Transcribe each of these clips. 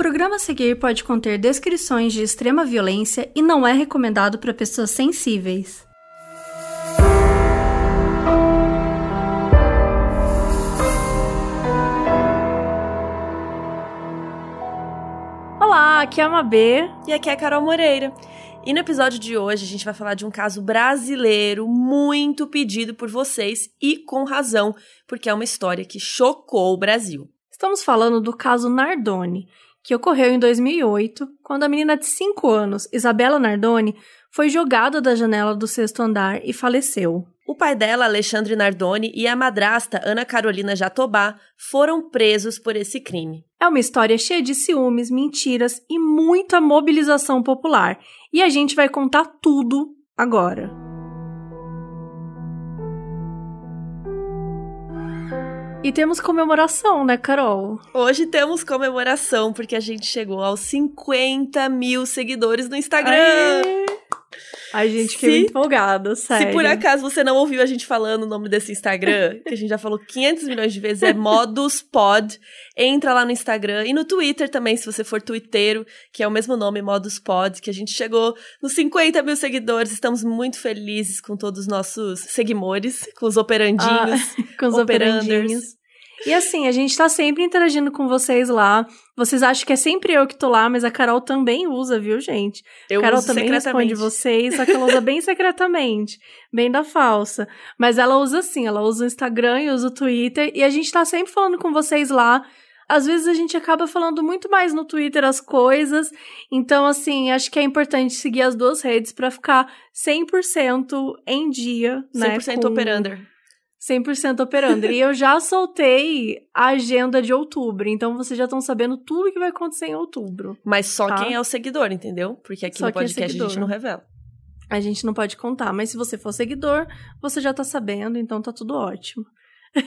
programa a seguir pode conter descrições de extrema violência e não é recomendado para pessoas sensíveis. Olá, aqui é a Mabê. E aqui é a Carol Moreira. E no episódio de hoje a gente vai falar de um caso brasileiro muito pedido por vocês e com razão, porque é uma história que chocou o Brasil. Estamos falando do caso Nardoni, que ocorreu em 2008, quando a menina de 5 anos, Isabela Nardoni, foi jogada da janela do sexto andar e faleceu. O pai dela, Alexandre Nardoni, e a madrasta, Ana Carolina Jatobá, foram presos por esse crime. É uma história cheia de ciúmes, mentiras e muita mobilização popular. E a gente vai contar tudo agora. E temos comemoração, né, Carol? Hoje temos comemoração, porque a gente chegou aos 50 mil seguidores no Instagram. Aê! A gente fica empolgada, sério. Se por acaso você não ouviu a gente falando o nome desse Instagram, que a gente já falou 500 milhões de vezes, é Modus Pod. Entra lá no Instagram e no Twitter também, se você for twitteiro, que é o mesmo nome, Modus Pod, que a gente chegou nos 50 mil seguidores. Estamos muito felizes com todos os nossos seguidores, com os operandinhos, ah, com os operandinhos. E assim, a gente tá sempre interagindo com vocês lá. Vocês acham que é sempre eu que tô lá, mas a Carol também usa, viu, gente? Eu a Carol também responde vocês, só que ela usa bem secretamente, bem da falsa. Mas ela usa assim, ela usa o Instagram e usa o Twitter, e a gente tá sempre falando com vocês lá. Às vezes a gente acaba falando muito mais no Twitter as coisas. Então, assim, acho que é importante seguir as duas redes para ficar 100% em dia, 100% né? 100% com... operander. 100% operando. e eu já soltei a agenda de outubro, então vocês já estão sabendo tudo que vai acontecer em outubro. Mas só tá? quem é o seguidor, entendeu? Porque aqui só no é podcast é a gente não revela. A gente não pode contar, mas se você for seguidor, você já tá sabendo, então tá tudo ótimo.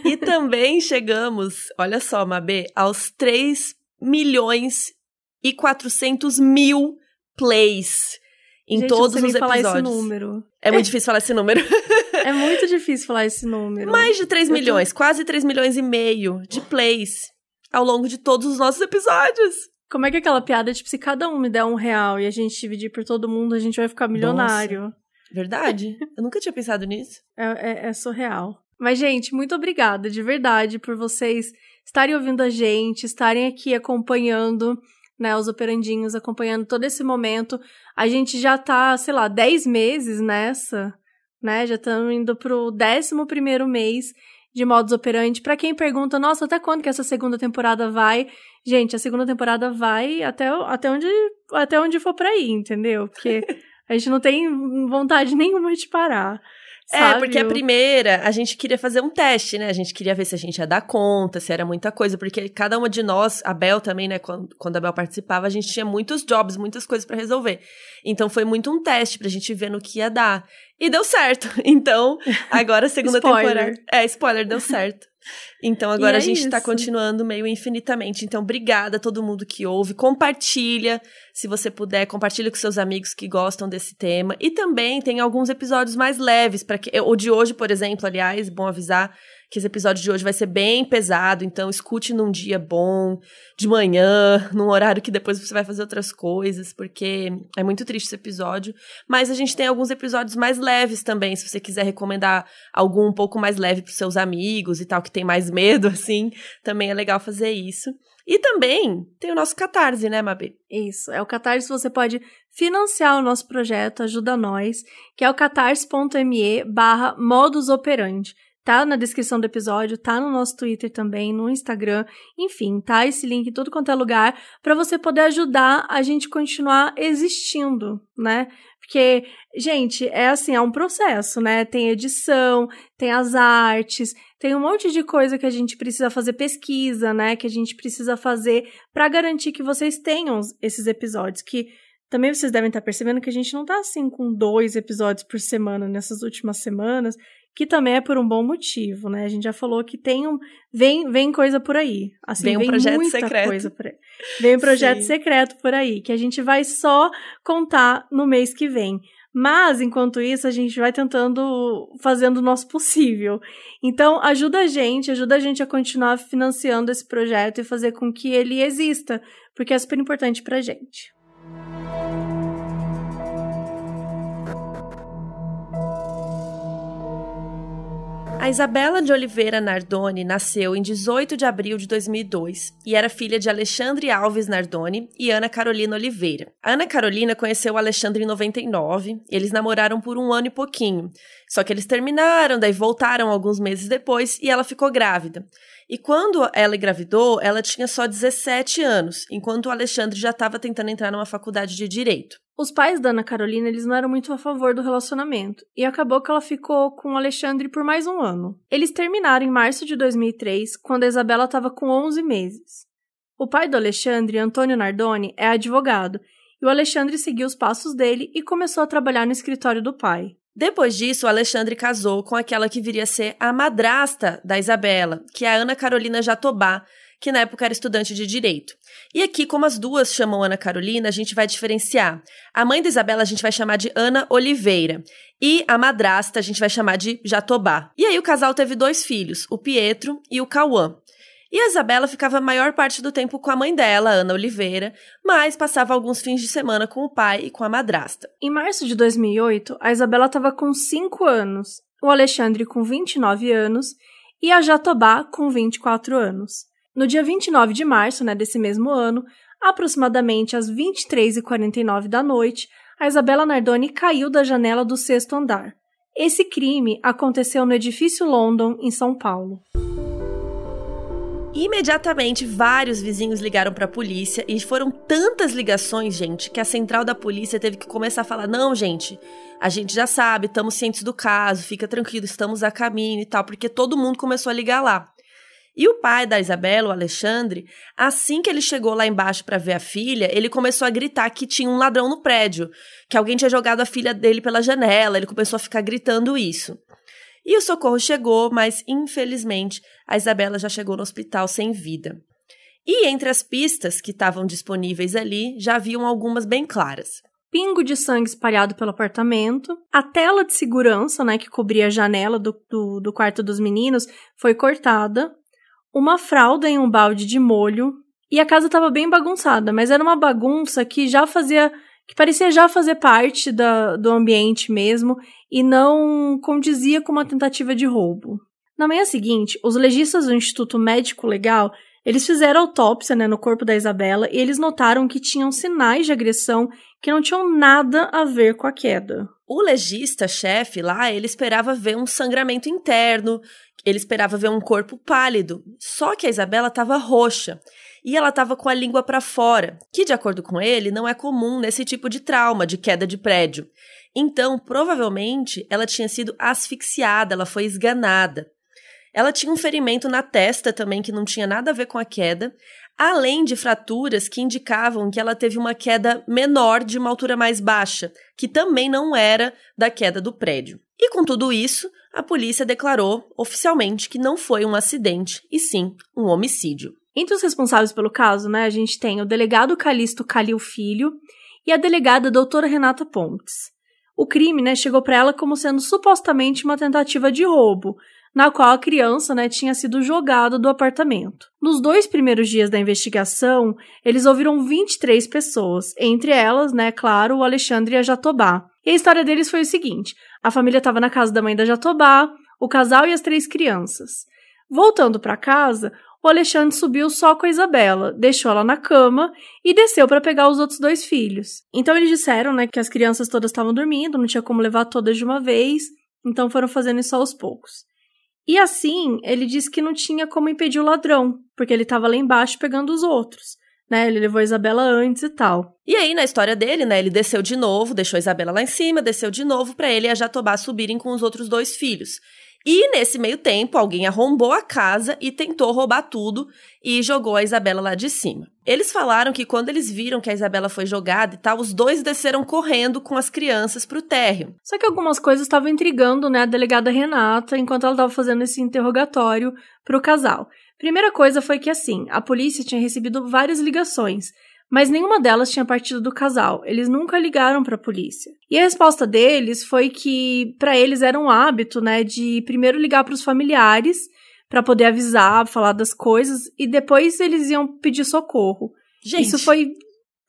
E também chegamos, olha só, Mabê, aos 3 milhões e 400 mil plays em gente, todos os episódios. falar esse número. É muito difícil falar esse número. É muito difícil falar esse número. Mais de 3 milhões, quase 3 milhões e meio de plays ao longo de todos os nossos episódios. Como é que é aquela piada, tipo, se cada um me der um real e a gente dividir por todo mundo, a gente vai ficar milionário. Nossa, verdade. Eu nunca tinha pensado nisso. É, é, é surreal. Mas, gente, muito obrigada, de verdade, por vocês estarem ouvindo a gente, estarem aqui acompanhando né, os operandinhos, acompanhando todo esse momento. A gente já tá, sei lá, 10 meses nessa né? Já estamos indo pro 11 primeiro mês de modus operandi. Para quem pergunta, nossa, até quando que essa segunda temporada vai? Gente, a segunda temporada vai até, até, onde, até onde for pra ir, entendeu? Porque a gente não tem vontade nenhuma de parar. É, porque a primeira, a gente queria fazer um teste, né? A gente queria ver se a gente ia dar conta, se era muita coisa, porque cada uma de nós, a Bel também, né? Quando, quando a Bel participava, a gente tinha muitos jobs, muitas coisas para resolver. Então foi muito um teste pra gente ver no que ia dar. E deu certo. Então, agora a segunda temporada. É, spoiler, deu certo. Então agora é a gente está continuando meio infinitamente. Então, obrigada a todo mundo que ouve. Compartilha, se você puder, compartilha com seus amigos que gostam desse tema. E também tem alguns episódios mais leves para que o de hoje, por exemplo, aliás, bom avisar, que esse episódio de hoje vai ser bem pesado, então escute num dia bom, de manhã, num horário que depois você vai fazer outras coisas, porque é muito triste esse episódio. Mas a gente tem alguns episódios mais leves também, se você quiser recomendar algum um pouco mais leve para seus amigos e tal, que tem mais medo, assim, também é legal fazer isso. E também tem o nosso Catarse, né, Mabi? Isso, é o Catarse, você pode financiar o nosso projeto, ajuda nós, que é o catarse.me barra modus operandi. Tá na descrição do episódio, tá no nosso Twitter também, no Instagram, enfim, tá esse link em tudo quanto é lugar para você poder ajudar a gente continuar existindo, né? Porque, gente, é assim, é um processo, né? Tem edição, tem as artes, tem um monte de coisa que a gente precisa fazer pesquisa, né? Que a gente precisa fazer para garantir que vocês tenham esses episódios que também vocês devem estar percebendo que a gente não tá assim com dois episódios por semana nessas últimas semanas que também é por um bom motivo, né? A gente já falou que tem um vem vem coisa por aí, assim, vem, um vem projeto muita secreto. coisa por aí. Vem um projeto Sim. secreto por aí que a gente vai só contar no mês que vem. Mas, enquanto isso, a gente vai tentando fazendo o nosso possível. Então, ajuda a gente, ajuda a gente a continuar financiando esse projeto e fazer com que ele exista, porque é super importante pra gente. A Isabela de Oliveira Nardoni nasceu em 18 de abril de 2002 e era filha de Alexandre Alves Nardoni e Ana Carolina Oliveira. A Ana Carolina conheceu o Alexandre em 99, eles namoraram por um ano e pouquinho. Só que eles terminaram, daí voltaram alguns meses depois e ela ficou grávida. E quando ela engravidou, ela tinha só 17 anos, enquanto o Alexandre já estava tentando entrar numa faculdade de direito. Os pais da Ana Carolina, eles não eram muito a favor do relacionamento, e acabou que ela ficou com o Alexandre por mais um ano. Eles terminaram em março de 2003, quando a Isabela estava com 11 meses. O pai do Alexandre, Antônio Nardoni, é advogado, e o Alexandre seguiu os passos dele e começou a trabalhar no escritório do pai. Depois disso, Alexandre casou com aquela que viria a ser a madrasta da Isabela, que é a Ana Carolina Jatobá, que na época era estudante de direito. E aqui, como as duas chamam Ana Carolina, a gente vai diferenciar. A mãe da Isabela a gente vai chamar de Ana Oliveira. E a madrasta a gente vai chamar de Jatobá. E aí o casal teve dois filhos, o Pietro e o Cauã. E a Isabela ficava a maior parte do tempo com a mãe dela, Ana Oliveira, mas passava alguns fins de semana com o pai e com a madrasta. Em março de 2008, a Isabela estava com 5 anos, o Alexandre com 29 anos e a Jatobá com 24 anos. No dia 29 de março né, desse mesmo ano, aproximadamente às 23h49 da noite, a Isabela Nardoni caiu da janela do sexto andar. Esse crime aconteceu no edifício London, em São Paulo. Imediatamente, vários vizinhos ligaram para a polícia e foram tantas ligações, gente, que a central da polícia teve que começar a falar: não, gente, a gente já sabe, estamos cientes do caso, fica tranquilo, estamos a caminho e tal, porque todo mundo começou a ligar lá. E o pai da Isabela, o Alexandre, assim que ele chegou lá embaixo para ver a filha, ele começou a gritar que tinha um ladrão no prédio, que alguém tinha jogado a filha dele pela janela. Ele começou a ficar gritando isso. E o socorro chegou, mas infelizmente a Isabela já chegou no hospital sem vida. E entre as pistas que estavam disponíveis ali, já haviam algumas bem claras pingo de sangue espalhado pelo apartamento. A tela de segurança, né, que cobria a janela do, do, do, quarto dos meninos, foi cortada uma fralda em um balde de molho e a casa estava bem bagunçada, mas era uma bagunça que já fazia que parecia já fazer parte da, do ambiente mesmo e não condizia com uma tentativa de roubo. Na manhã seguinte, os legistas do Instituto Médico Legal eles fizeram autópsia né, no corpo da Isabela e eles notaram que tinham sinais de agressão que não tinham nada a ver com a queda. O legista-chefe lá, ele esperava ver um sangramento interno, ele esperava ver um corpo pálido. Só que a Isabela estava roxa e ela estava com a língua para fora, que, de acordo com ele, não é comum nesse tipo de trauma de queda de prédio. Então, provavelmente, ela tinha sido asfixiada, ela foi esganada. Ela tinha um ferimento na testa também que não tinha nada a ver com a queda, além de fraturas que indicavam que ela teve uma queda menor de uma altura mais baixa, que também não era da queda do prédio. E com tudo isso, a polícia declarou oficialmente que não foi um acidente, e sim um homicídio. Entre os responsáveis pelo caso, né, a gente tem o delegado Calixto Calil Filho e a delegada doutora Renata Pontes. O crime, né, chegou para ela como sendo supostamente uma tentativa de roubo, na qual a criança né, tinha sido jogada do apartamento. Nos dois primeiros dias da investigação, eles ouviram 23 pessoas, entre elas, né, claro, o Alexandre e a Jatobá. E a história deles foi o seguinte: a família estava na casa da mãe da Jatobá, o casal e as três crianças. Voltando para casa, o Alexandre subiu só com a Isabela, deixou ela na cama e desceu para pegar os outros dois filhos. Então eles disseram, né, que as crianças todas estavam dormindo, não tinha como levar todas de uma vez, então foram fazendo isso aos poucos. E assim, ele disse que não tinha como impedir o ladrão, porque ele estava lá embaixo pegando os outros. Né, ele levou a Isabela antes e tal. E aí, na história dele, né, ele desceu de novo, deixou a Isabela lá em cima, desceu de novo para ele e a Jatobá subirem com os outros dois filhos. E nesse meio tempo, alguém arrombou a casa e tentou roubar tudo e jogou a Isabela lá de cima. Eles falaram que quando eles viram que a Isabela foi jogada e tal, os dois desceram correndo com as crianças pro térreo. Só que algumas coisas estavam intrigando, né, a delegada Renata enquanto ela estava fazendo esse interrogatório pro casal. Primeira coisa foi que assim, a polícia tinha recebido várias ligações, mas nenhuma delas tinha partido do casal. Eles nunca ligaram para a polícia. E a resposta deles foi que para eles era um hábito, né, de primeiro ligar para os familiares para poder avisar, falar das coisas e depois eles iam pedir socorro. Gente. Isso foi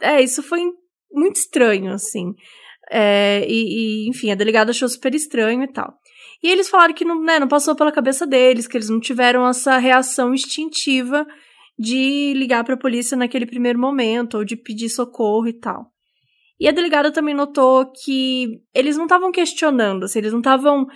é, isso foi muito estranho assim. É, e, e, enfim, a delegada achou super estranho e tal. E eles falaram que não, né, não passou pela cabeça deles, que eles não tiveram essa reação instintiva de ligar para a polícia naquele primeiro momento, ou de pedir socorro e tal. E a delegada também notou que eles não estavam questionando, assim, eles não estavam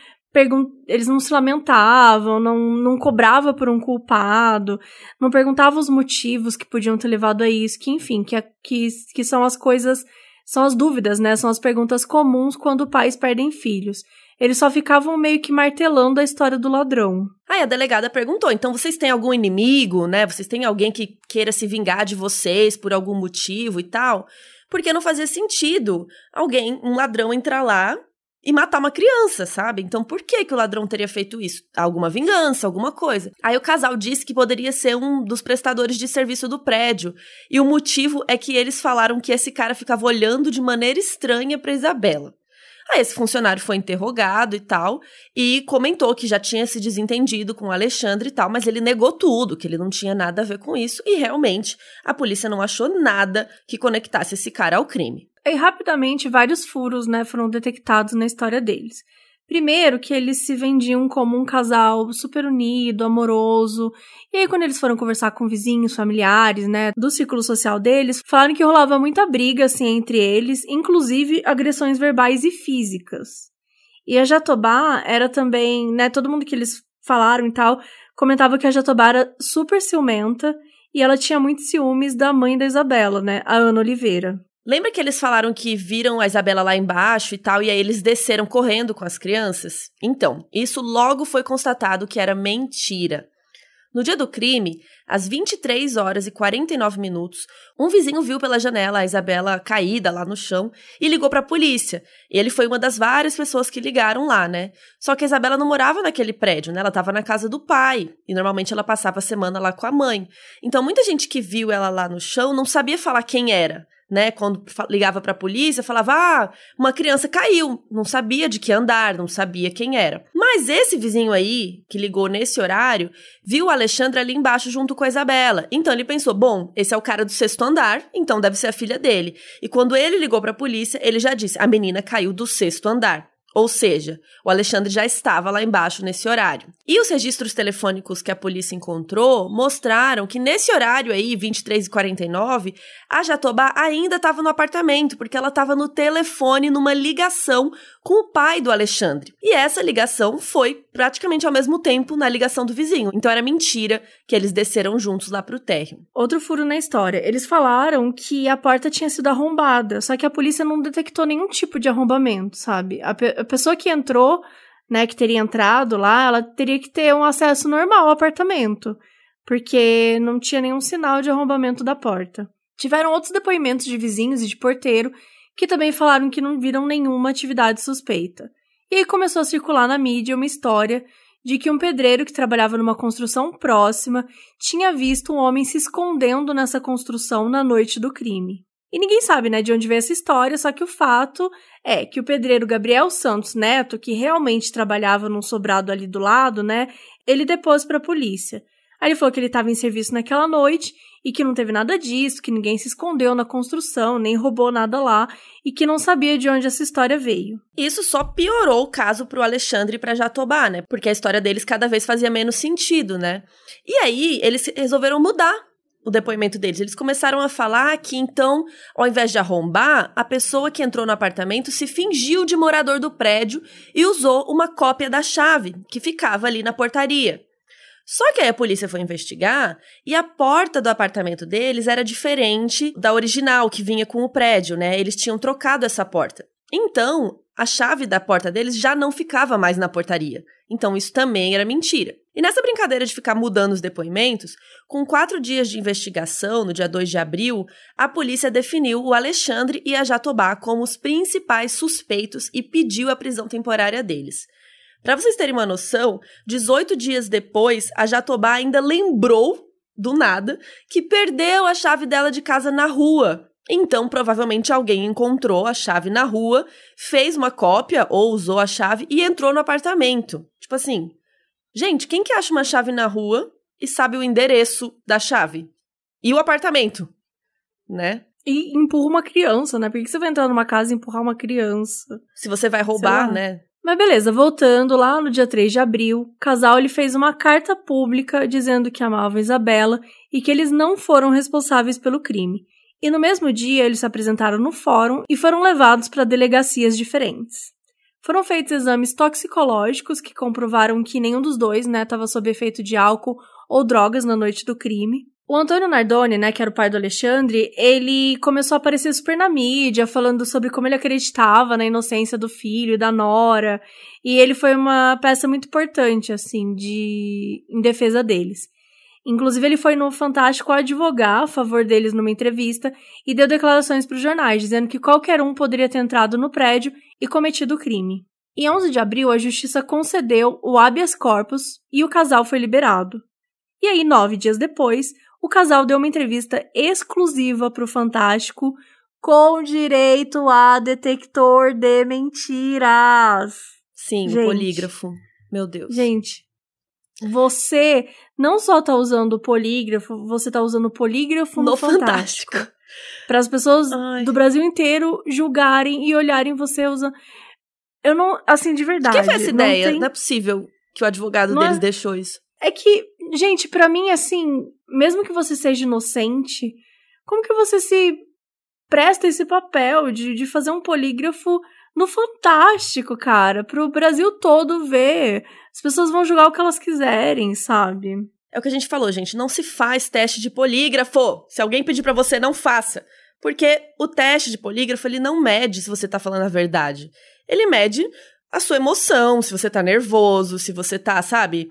eles não se lamentavam, não, não cobrava por um culpado, não perguntavam os motivos que podiam ter levado a isso, que enfim, que, que, que são as coisas, são as dúvidas, né? São as perguntas comuns quando pais perdem filhos. Eles só ficavam meio que martelando a história do ladrão. Aí a delegada perguntou: então vocês têm algum inimigo, né? Vocês têm alguém que queira se vingar de vocês por algum motivo e tal? Porque não fazia sentido alguém, um ladrão, entrar lá e matar uma criança, sabe? Então por que que o ladrão teria feito isso? Alguma vingança, alguma coisa. Aí o casal disse que poderia ser um dos prestadores de serviço do prédio. E o motivo é que eles falaram que esse cara ficava olhando de maneira estranha para Isabela. Aí esse funcionário foi interrogado e tal, e comentou que já tinha se desentendido com o Alexandre e tal, mas ele negou tudo, que ele não tinha nada a ver com isso, e realmente a polícia não achou nada que conectasse esse cara ao crime. E rapidamente vários furos né, foram detectados na história deles. Primeiro, que eles se vendiam como um casal super unido, amoroso. E aí, quando eles foram conversar com vizinhos, familiares, né, do círculo social deles, falaram que rolava muita briga, assim, entre eles, inclusive agressões verbais e físicas. E a Jatobá era também, né, todo mundo que eles falaram e tal, comentava que a Jatobá era super ciumenta e ela tinha muitos ciúmes da mãe da Isabela, né, a Ana Oliveira. Lembra que eles falaram que viram a Isabela lá embaixo e tal, e aí eles desceram correndo com as crianças? Então, isso logo foi constatado que era mentira. No dia do crime, às 23 horas e 49 minutos, um vizinho viu pela janela a Isabela caída lá no chão e ligou para a polícia. Ele foi uma das várias pessoas que ligaram lá, né? Só que a Isabela não morava naquele prédio, né? Ela estava na casa do pai e normalmente ela passava a semana lá com a mãe. Então muita gente que viu ela lá no chão não sabia falar quem era né? Quando ligava para a polícia, falava: "Ah, uma criança caiu". Não sabia de que andar, não sabia quem era. Mas esse vizinho aí, que ligou nesse horário, viu o Alexandre ali embaixo junto com a Isabela. Então ele pensou: "Bom, esse é o cara do sexto andar, então deve ser a filha dele". E quando ele ligou para a polícia, ele já disse: "A menina caiu do sexto andar". Ou seja, o Alexandre já estava lá embaixo nesse horário. E os registros telefônicos que a polícia encontrou mostraram que nesse horário aí, 23 e 49, a Jatobá ainda estava no apartamento, porque ela estava no telefone numa ligação com o pai do Alexandre. E essa ligação foi praticamente ao mesmo tempo na ligação do vizinho. Então era mentira que eles desceram juntos lá pro térreo. Outro furo na história. Eles falaram que a porta tinha sido arrombada, só que a polícia não detectou nenhum tipo de arrombamento, sabe? A, pe a pessoa que entrou, né, que teria entrado lá, ela teria que ter um acesso normal ao apartamento, porque não tinha nenhum sinal de arrombamento da porta. Tiveram outros depoimentos de vizinhos e de porteiro que também falaram que não viram nenhuma atividade suspeita. E aí começou a circular na mídia uma história de que um pedreiro que trabalhava numa construção próxima tinha visto um homem se escondendo nessa construção na noite do crime. E ninguém sabe, né, de onde veio essa história, só que o fato é que o pedreiro Gabriel Santos Neto, que realmente trabalhava num sobrado ali do lado, né, ele depôs para a polícia. Aí ele falou que ele estava em serviço naquela noite e que não teve nada disso, que ninguém se escondeu na construção, nem roubou nada lá e que não sabia de onde essa história veio. Isso só piorou o caso pro Alexandre e pra Jatobá, né? Porque a história deles cada vez fazia menos sentido, né? E aí eles resolveram mudar o depoimento deles. Eles começaram a falar que então, ao invés de arrombar, a pessoa que entrou no apartamento se fingiu de morador do prédio e usou uma cópia da chave que ficava ali na portaria. Só que aí a polícia foi investigar e a porta do apartamento deles era diferente da original que vinha com o prédio, né? Eles tinham trocado essa porta. Então, a chave da porta deles já não ficava mais na portaria. Então, isso também era mentira. E nessa brincadeira de ficar mudando os depoimentos, com quatro dias de investigação, no dia 2 de abril, a polícia definiu o Alexandre e a Jatobá como os principais suspeitos e pediu a prisão temporária deles. Para vocês terem uma noção, 18 dias depois, a Jatobá ainda lembrou do nada, que perdeu a chave dela de casa na rua. Então, provavelmente alguém encontrou a chave na rua, fez uma cópia ou usou a chave e entrou no apartamento. Tipo assim, gente, quem que acha uma chave na rua e sabe o endereço da chave? E o apartamento, né? E empurra uma criança, né? Por que você vai entrar numa casa e empurrar uma criança? Se você vai roubar, né? Mas beleza, voltando lá no dia 3 de abril, o casal ele fez uma carta pública dizendo que amava Isabela e que eles não foram responsáveis pelo crime. E no mesmo dia eles se apresentaram no fórum e foram levados para delegacias diferentes. Foram feitos exames toxicológicos que comprovaram que nenhum dos dois estava né, sob efeito de álcool ou drogas na noite do crime. O Antônio Nardoni, né, que era o pai do Alexandre, ele começou a aparecer super na mídia, falando sobre como ele acreditava na inocência do filho e da nora, e ele foi uma peça muito importante, assim, de em defesa deles. Inclusive, ele foi no Fantástico advogar a favor deles numa entrevista e deu declarações para os jornais, dizendo que qualquer um poderia ter entrado no prédio e cometido o crime. Em 11 de abril, a justiça concedeu o habeas corpus e o casal foi liberado. E aí, nove dias depois, o casal deu uma entrevista exclusiva para o Fantástico com direito a detector de mentiras. Sim, gente, polígrafo. Meu Deus. Gente, você não só tá usando o polígrafo, você tá usando o polígrafo no, no Fantástico. Fantástico. Para as pessoas Ai. do Brasil inteiro julgarem e olharem você usando. Eu não. Assim, de verdade. Quem foi essa ideia? Não, tem... não é possível que o advogado não deles é... deixou isso. É que, gente, para mim, assim, mesmo que você seja inocente, como que você se presta esse papel de, de fazer um polígrafo no Fantástico, cara, pro Brasil todo ver? As pessoas vão julgar o que elas quiserem, sabe? É o que a gente falou, gente. Não se faz teste de polígrafo. Se alguém pedir para você, não faça. Porque o teste de polígrafo, ele não mede se você tá falando a verdade. Ele mede a sua emoção, se você tá nervoso, se você tá, sabe?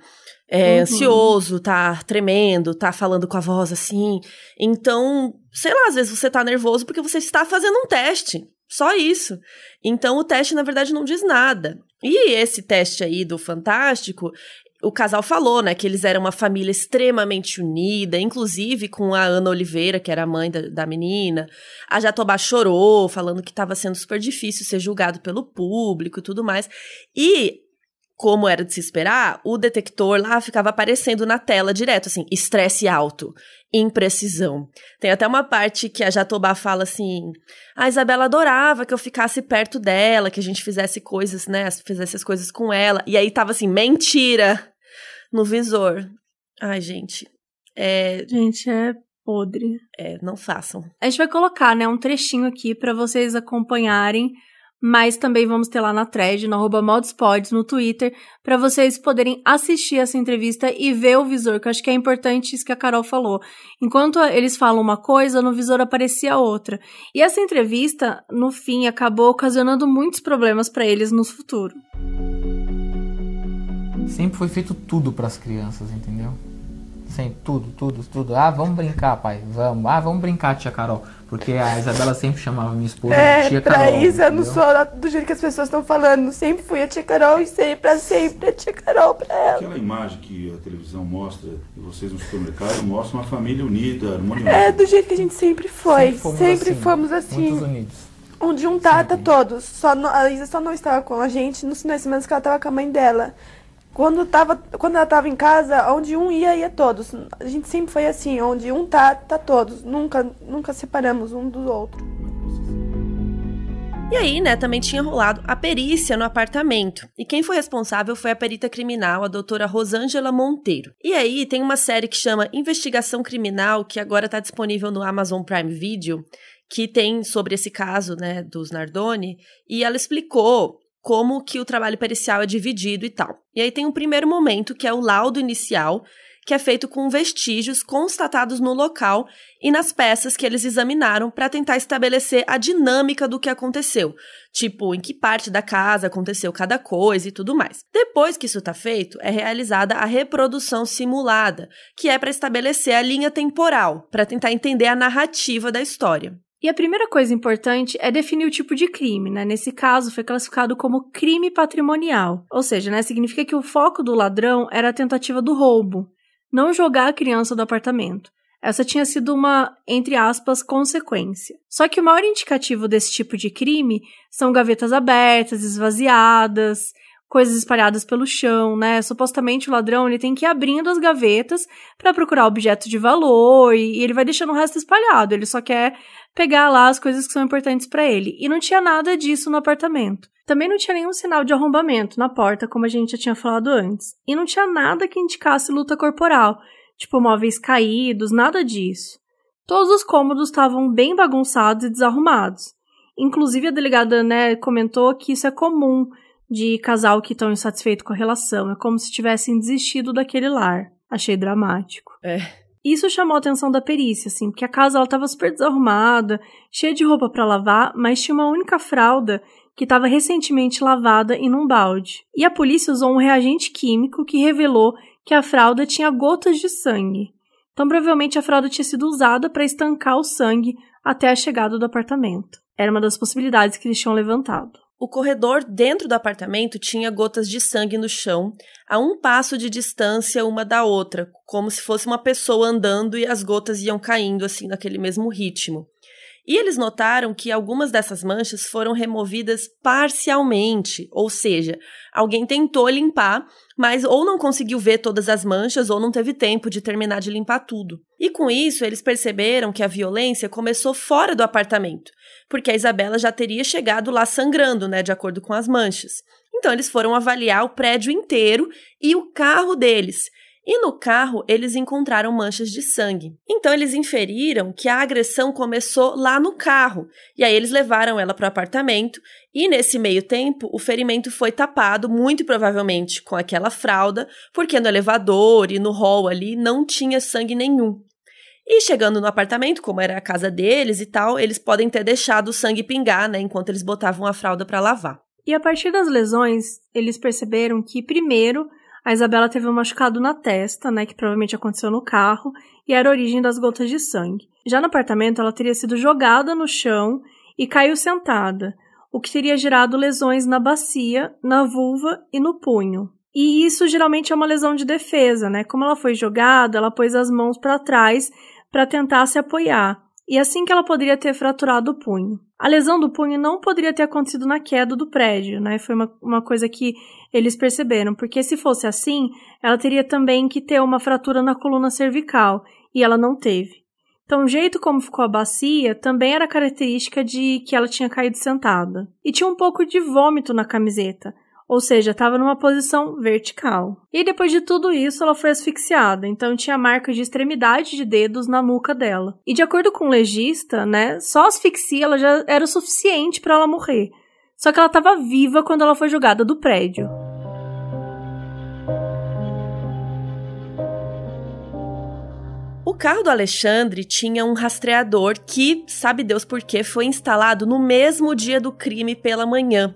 É, uhum. ansioso, tá tremendo, tá falando com a voz assim. Então, sei lá, às vezes você tá nervoso porque você está fazendo um teste. Só isso. Então, o teste, na verdade, não diz nada. E esse teste aí do Fantástico, o casal falou, né, que eles eram uma família extremamente unida, inclusive com a Ana Oliveira, que era a mãe da, da menina. A Jatobá chorou, falando que estava sendo super difícil ser julgado pelo público e tudo mais. E como era de se esperar, o detector lá ficava aparecendo na tela direto, assim, estresse alto, imprecisão. Tem até uma parte que a Jatobá fala assim: a Isabela adorava que eu ficasse perto dela, que a gente fizesse coisas, né, fizesse as coisas com ela. E aí tava assim, mentira, no visor. Ai, gente. É... Gente, é podre. É, não façam. A gente vai colocar, né, um trechinho aqui para vocês acompanharem mas também vamos ter lá na thread, no arroba modspods, no Twitter, para vocês poderem assistir essa entrevista e ver o visor, que eu acho que é importante isso que a Carol falou. Enquanto eles falam uma coisa, no visor aparecia outra. E essa entrevista, no fim, acabou ocasionando muitos problemas para eles no futuro. Sempre foi feito tudo para as crianças, entendeu? Sempre, tudo, tudo, tudo. Ah, vamos brincar, pai. Vamos. Ah, vamos brincar, tia Carol. Porque a Isabela sempre chamava minha esposa é, de tia pra Carol. isso eu não sou do jeito que as pessoas estão falando. Sempre fui a tia Carol e sempre, pra sempre a tia Carol pra ela. Aquela imagem que a televisão mostra e vocês no supermercado mostram uma família unida, harmoniosa. É, do jeito que a gente sempre foi. Sempre fomos sempre assim. Fomos assim. Muitos unidos. Onde um tá, tá todos. Só a Isa só não estava com a gente nos finais de semana que ela tava com a mãe dela. Quando, tava, quando ela estava em casa, onde um ia, ia todos. A gente sempre foi assim, onde um tá, tá todos. Nunca, nunca separamos um do outro. E aí, né, também tinha rolado a perícia no apartamento. E quem foi responsável foi a perita criminal, a doutora Rosângela Monteiro. E aí tem uma série que chama Investigação Criminal, que agora está disponível no Amazon Prime Video, que tem sobre esse caso, né, dos Nardoni, e ela explicou como que o trabalho pericial é dividido e tal. E aí tem um primeiro momento, que é o laudo inicial, que é feito com vestígios constatados no local e nas peças que eles examinaram para tentar estabelecer a dinâmica do que aconteceu, tipo em que parte da casa aconteceu cada coisa e tudo mais. Depois que isso está feito, é realizada a reprodução simulada, que é para estabelecer a linha temporal, para tentar entender a narrativa da história. E a primeira coisa importante é definir o tipo de crime, né? Nesse caso, foi classificado como crime patrimonial. Ou seja, né, significa que o foco do ladrão era a tentativa do roubo. não jogar a criança do apartamento. Essa tinha sido uma, entre aspas, consequência. Só que o maior indicativo desse tipo de crime são gavetas abertas, esvaziadas, coisas espalhadas pelo chão, né? Supostamente o ladrão ele tem que ir abrindo as gavetas para procurar objetos de valor e, e, ele vai deixando o resto espalhado. Ele só quer pegar lá as coisas que são importantes para ele. E não tinha nada disso no apartamento. Também não tinha nenhum sinal de arrombamento na porta, como a gente já tinha falado antes. E não tinha nada que indicasse luta corporal, tipo móveis caídos, nada disso. Todos os cômodos estavam bem bagunçados e desarrumados. Inclusive a delegada, né, comentou que isso é comum de casal que estão insatisfeito com a relação, é como se tivessem desistido daquele lar. Achei dramático. É. Isso chamou a atenção da perícia, assim, porque a casa ela estava super desarrumada, cheia de roupa para lavar, mas tinha uma única fralda que estava recentemente lavada em um balde. E a polícia usou um reagente químico que revelou que a fralda tinha gotas de sangue. Então, provavelmente a fralda tinha sido usada para estancar o sangue até a chegada do apartamento. Era uma das possibilidades que eles tinham levantado. O corredor dentro do apartamento tinha gotas de sangue no chão, a um passo de distância uma da outra, como se fosse uma pessoa andando e as gotas iam caindo assim naquele mesmo ritmo. E eles notaram que algumas dessas manchas foram removidas parcialmente, ou seja, alguém tentou limpar, mas ou não conseguiu ver todas as manchas ou não teve tempo de terminar de limpar tudo. E com isso, eles perceberam que a violência começou fora do apartamento, porque a Isabela já teria chegado lá sangrando, né, de acordo com as manchas. Então eles foram avaliar o prédio inteiro e o carro deles. E no carro, eles encontraram manchas de sangue. Então, eles inferiram que a agressão começou lá no carro. E aí, eles levaram ela para o apartamento. E nesse meio tempo, o ferimento foi tapado, muito provavelmente com aquela fralda, porque no elevador e no hall ali não tinha sangue nenhum. E chegando no apartamento, como era a casa deles e tal, eles podem ter deixado o sangue pingar, né, enquanto eles botavam a fralda para lavar. E a partir das lesões, eles perceberam que, primeiro, a Isabela teve um machucado na testa, né, que provavelmente aconteceu no carro, e era a origem das gotas de sangue. Já no apartamento, ela teria sido jogada no chão e caiu sentada, o que teria gerado lesões na bacia, na vulva e no punho. E isso geralmente é uma lesão de defesa, né? Como ela foi jogada, ela pôs as mãos para trás para tentar se apoiar e assim que ela poderia ter fraturado o punho. A lesão do punho não poderia ter acontecido na queda do prédio, né? Foi uma, uma coisa que eles perceberam, porque se fosse assim, ela teria também que ter uma fratura na coluna cervical, e ela não teve. Então, o jeito como ficou a bacia também era característica de que ela tinha caído sentada. E tinha um pouco de vômito na camiseta, ou seja, estava numa posição vertical. E depois de tudo isso, ela foi asfixiada, então tinha marcas de extremidade de dedos na nuca dela. E de acordo com o legista, né, só asfixia ela já era o suficiente para ela morrer. Só que ela estava viva quando ela foi jogada do prédio. O carro do Alexandre tinha um rastreador que, sabe Deus por quê, foi instalado no mesmo dia do crime pela manhã.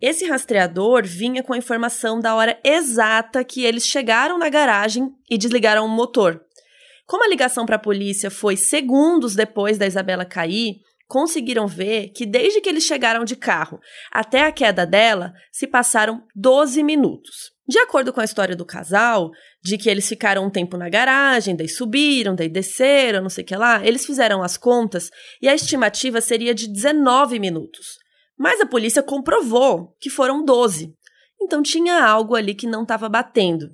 Esse rastreador vinha com a informação da hora exata que eles chegaram na garagem e desligaram o motor. Como a ligação para a polícia foi segundos depois da Isabela cair, conseguiram ver que desde que eles chegaram de carro até a queda dela se passaram 12 minutos. De acordo com a história do casal, de que eles ficaram um tempo na garagem, daí subiram, daí desceram, não sei o que lá, eles fizeram as contas e a estimativa seria de 19 minutos. Mas a polícia comprovou que foram 12. Então tinha algo ali que não estava batendo.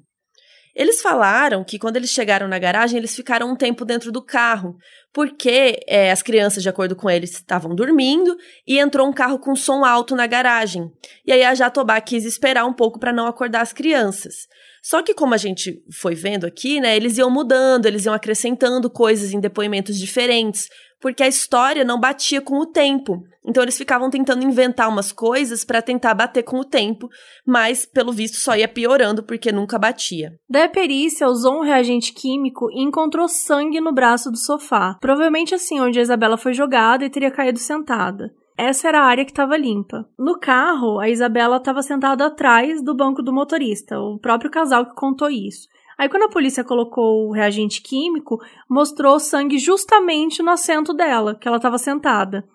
Eles falaram que quando eles chegaram na garagem, eles ficaram um tempo dentro do carro, porque é, as crianças, de acordo com eles, estavam dormindo e entrou um carro com som alto na garagem. E aí a Jatobá quis esperar um pouco para não acordar as crianças. Só que como a gente foi vendo aqui, né, eles iam mudando, eles iam acrescentando coisas em depoimentos diferentes, porque a história não batia com o tempo. Então eles ficavam tentando inventar umas coisas para tentar bater com o tempo, mas pelo visto só ia piorando porque nunca batia. Da perícia usou um reagente químico e encontrou sangue no braço do sofá, provavelmente assim onde a Isabela foi jogada e teria caído sentada. Essa era a área que estava limpa. No carro, a Isabela estava sentada atrás do banco do motorista, o próprio casal que contou isso. Aí, quando a polícia colocou o reagente químico, mostrou sangue justamente no assento dela, que ela estava sentada.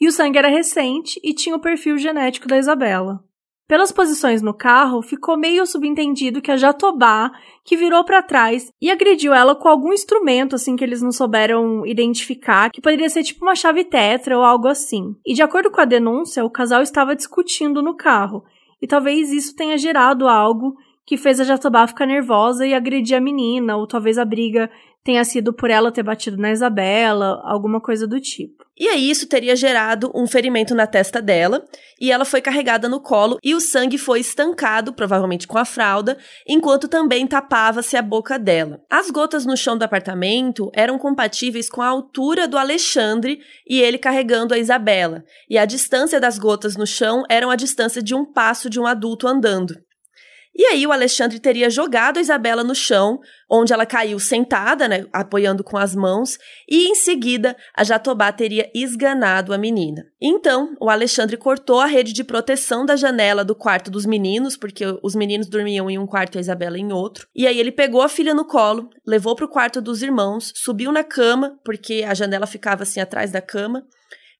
E o sangue era recente e tinha o perfil genético da Isabela. Pelas posições no carro, ficou meio subentendido que a Jatobá, que virou para trás e agrediu ela com algum instrumento assim que eles não souberam identificar, que poderia ser tipo uma chave tetra ou algo assim. E de acordo com a denúncia, o casal estava discutindo no carro, e talvez isso tenha gerado algo que fez a Jatobá ficar nervosa e agredir a menina, ou talvez a briga tenha sido por ela ter batido na Isabela, alguma coisa do tipo. E aí isso teria gerado um ferimento na testa dela, e ela foi carregada no colo e o sangue foi estancado, provavelmente com a fralda, enquanto também tapava-se a boca dela. As gotas no chão do apartamento eram compatíveis com a altura do Alexandre e ele carregando a Isabela, e a distância das gotas no chão eram a distância de um passo de um adulto andando. E aí o Alexandre teria jogado a Isabela no chão, onde ela caiu sentada, né, apoiando com as mãos, e em seguida a Jatobá teria esganado a menina. Então, o Alexandre cortou a rede de proteção da janela do quarto dos meninos, porque os meninos dormiam em um quarto e a Isabela em outro. E aí ele pegou a filha no colo, levou para o quarto dos irmãos, subiu na cama, porque a janela ficava assim atrás da cama,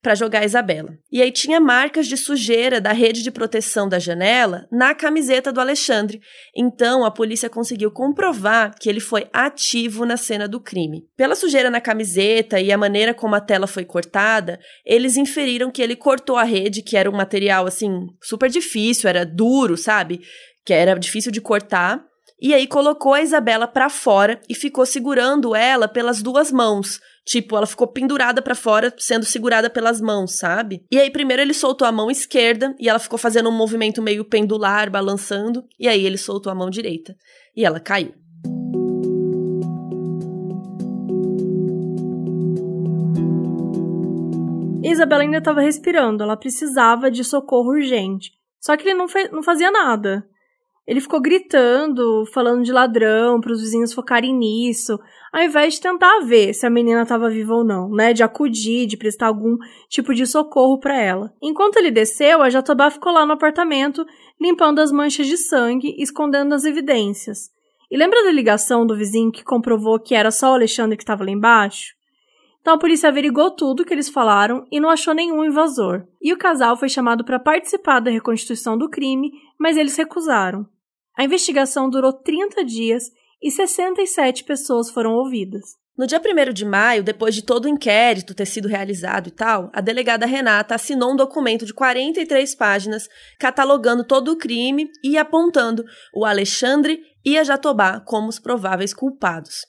para jogar Isabela. E aí tinha marcas de sujeira da rede de proteção da janela na camiseta do Alexandre. Então a polícia conseguiu comprovar que ele foi ativo na cena do crime. Pela sujeira na camiseta e a maneira como a tela foi cortada, eles inferiram que ele cortou a rede, que era um material assim super difícil, era duro, sabe? Que era difícil de cortar. E aí colocou a Isabela para fora e ficou segurando ela pelas duas mãos Tipo, ela ficou pendurada para fora, sendo segurada pelas mãos, sabe? E aí, primeiro ele soltou a mão esquerda e ela ficou fazendo um movimento meio pendular, balançando. E aí ele soltou a mão direita e ela caiu. Isabela ainda estava respirando, ela precisava de socorro urgente. Só que ele não, não fazia nada. Ele ficou gritando, falando de ladrão, para os vizinhos focarem nisso, ao invés de tentar ver se a menina estava viva ou não, né? De acudir, de prestar algum tipo de socorro para ela. Enquanto ele desceu, a Jatobá ficou lá no apartamento, limpando as manchas de sangue escondendo as evidências. E lembra da ligação do vizinho que comprovou que era só o Alexandre que estava lá embaixo? Então a polícia averigou tudo que eles falaram e não achou nenhum invasor. E o casal foi chamado para participar da reconstituição do crime, mas eles recusaram. A investigação durou 30 dias e 67 pessoas foram ouvidas. No dia 1 de maio, depois de todo o inquérito ter sido realizado e tal, a delegada Renata assinou um documento de 43 páginas catalogando todo o crime e apontando o Alexandre e a Jatobá como os prováveis culpados.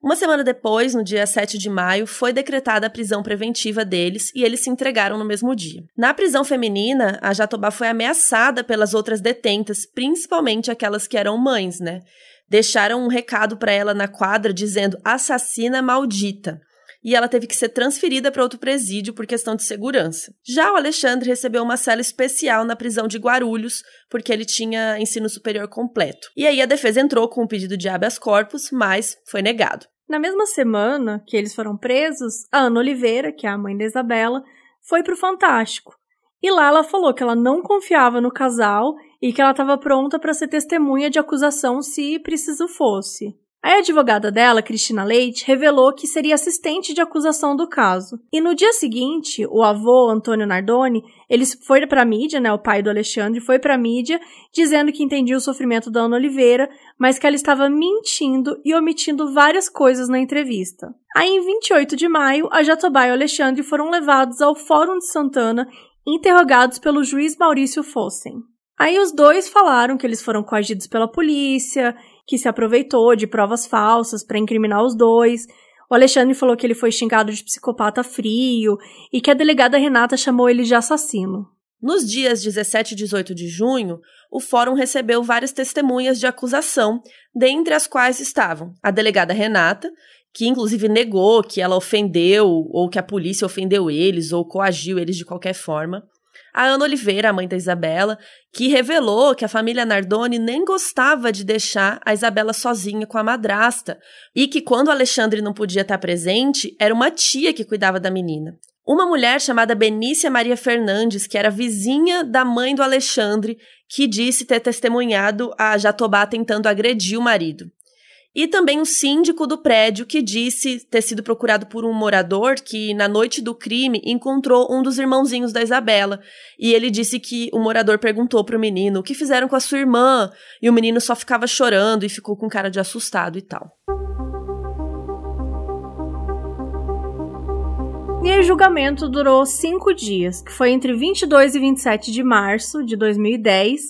Uma semana depois, no dia 7 de maio, foi decretada a prisão preventiva deles e eles se entregaram no mesmo dia. Na prisão feminina, a Jatobá foi ameaçada pelas outras detentas, principalmente aquelas que eram mães, né? Deixaram um recado para ela na quadra dizendo assassina maldita e ela teve que ser transferida para outro presídio por questão de segurança. Já o Alexandre recebeu uma cela especial na prisão de Guarulhos, porque ele tinha ensino superior completo. E aí a defesa entrou com um pedido de habeas corpus, mas foi negado. Na mesma semana que eles foram presos, a Ana Oliveira, que é a mãe da Isabela, foi pro Fantástico. E lá ela falou que ela não confiava no casal e que ela estava pronta para ser testemunha de acusação se preciso fosse. A advogada dela, Cristina Leite, revelou que seria assistente de acusação do caso. E no dia seguinte, o avô, Antônio Nardoni, ele foi para a mídia, né, o pai do Alexandre, foi para a mídia dizendo que entendia o sofrimento da Ana Oliveira, mas que ela estava mentindo e omitindo várias coisas na entrevista. Aí, em 28 de maio, a Jatobá e o Alexandre foram levados ao Fórum de Santana, interrogados pelo juiz Maurício Fossen. Aí os dois falaram que eles foram coagidos pela polícia, que se aproveitou de provas falsas para incriminar os dois. O Alexandre falou que ele foi xingado de psicopata frio e que a delegada Renata chamou ele de assassino. Nos dias 17 e 18 de junho, o fórum recebeu várias testemunhas de acusação, dentre as quais estavam a delegada Renata, que inclusive negou que ela ofendeu ou que a polícia ofendeu eles ou coagiu eles de qualquer forma a Ana Oliveira, a mãe da Isabela, que revelou que a família Nardoni nem gostava de deixar a Isabela sozinha com a madrasta e que quando Alexandre não podia estar presente, era uma tia que cuidava da menina. Uma mulher chamada Benícia Maria Fernandes, que era vizinha da mãe do Alexandre, que disse ter testemunhado a Jatobá tentando agredir o marido. E também o síndico do prédio que disse ter sido procurado por um morador que, na noite do crime, encontrou um dos irmãozinhos da Isabela. E ele disse que o morador perguntou pro menino o que fizeram com a sua irmã. E o menino só ficava chorando e ficou com cara de assustado e tal. E o julgamento durou cinco dias, que foi entre 22 e 27 de março de 2010.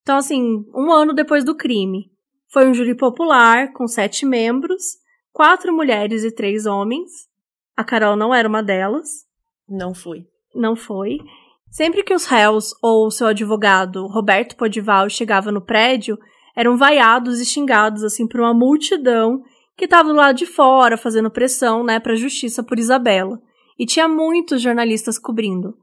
Então, assim, um ano depois do crime. Foi um júri popular, com sete membros, quatro mulheres e três homens. A Carol não era uma delas. Não foi. Não foi. Sempre que os réus ou seu advogado, Roberto Podival, chegava no prédio, eram vaiados e xingados assim por uma multidão que estava do lado de fora fazendo pressão, né, para a justiça por Isabela. E tinha muitos jornalistas cobrindo.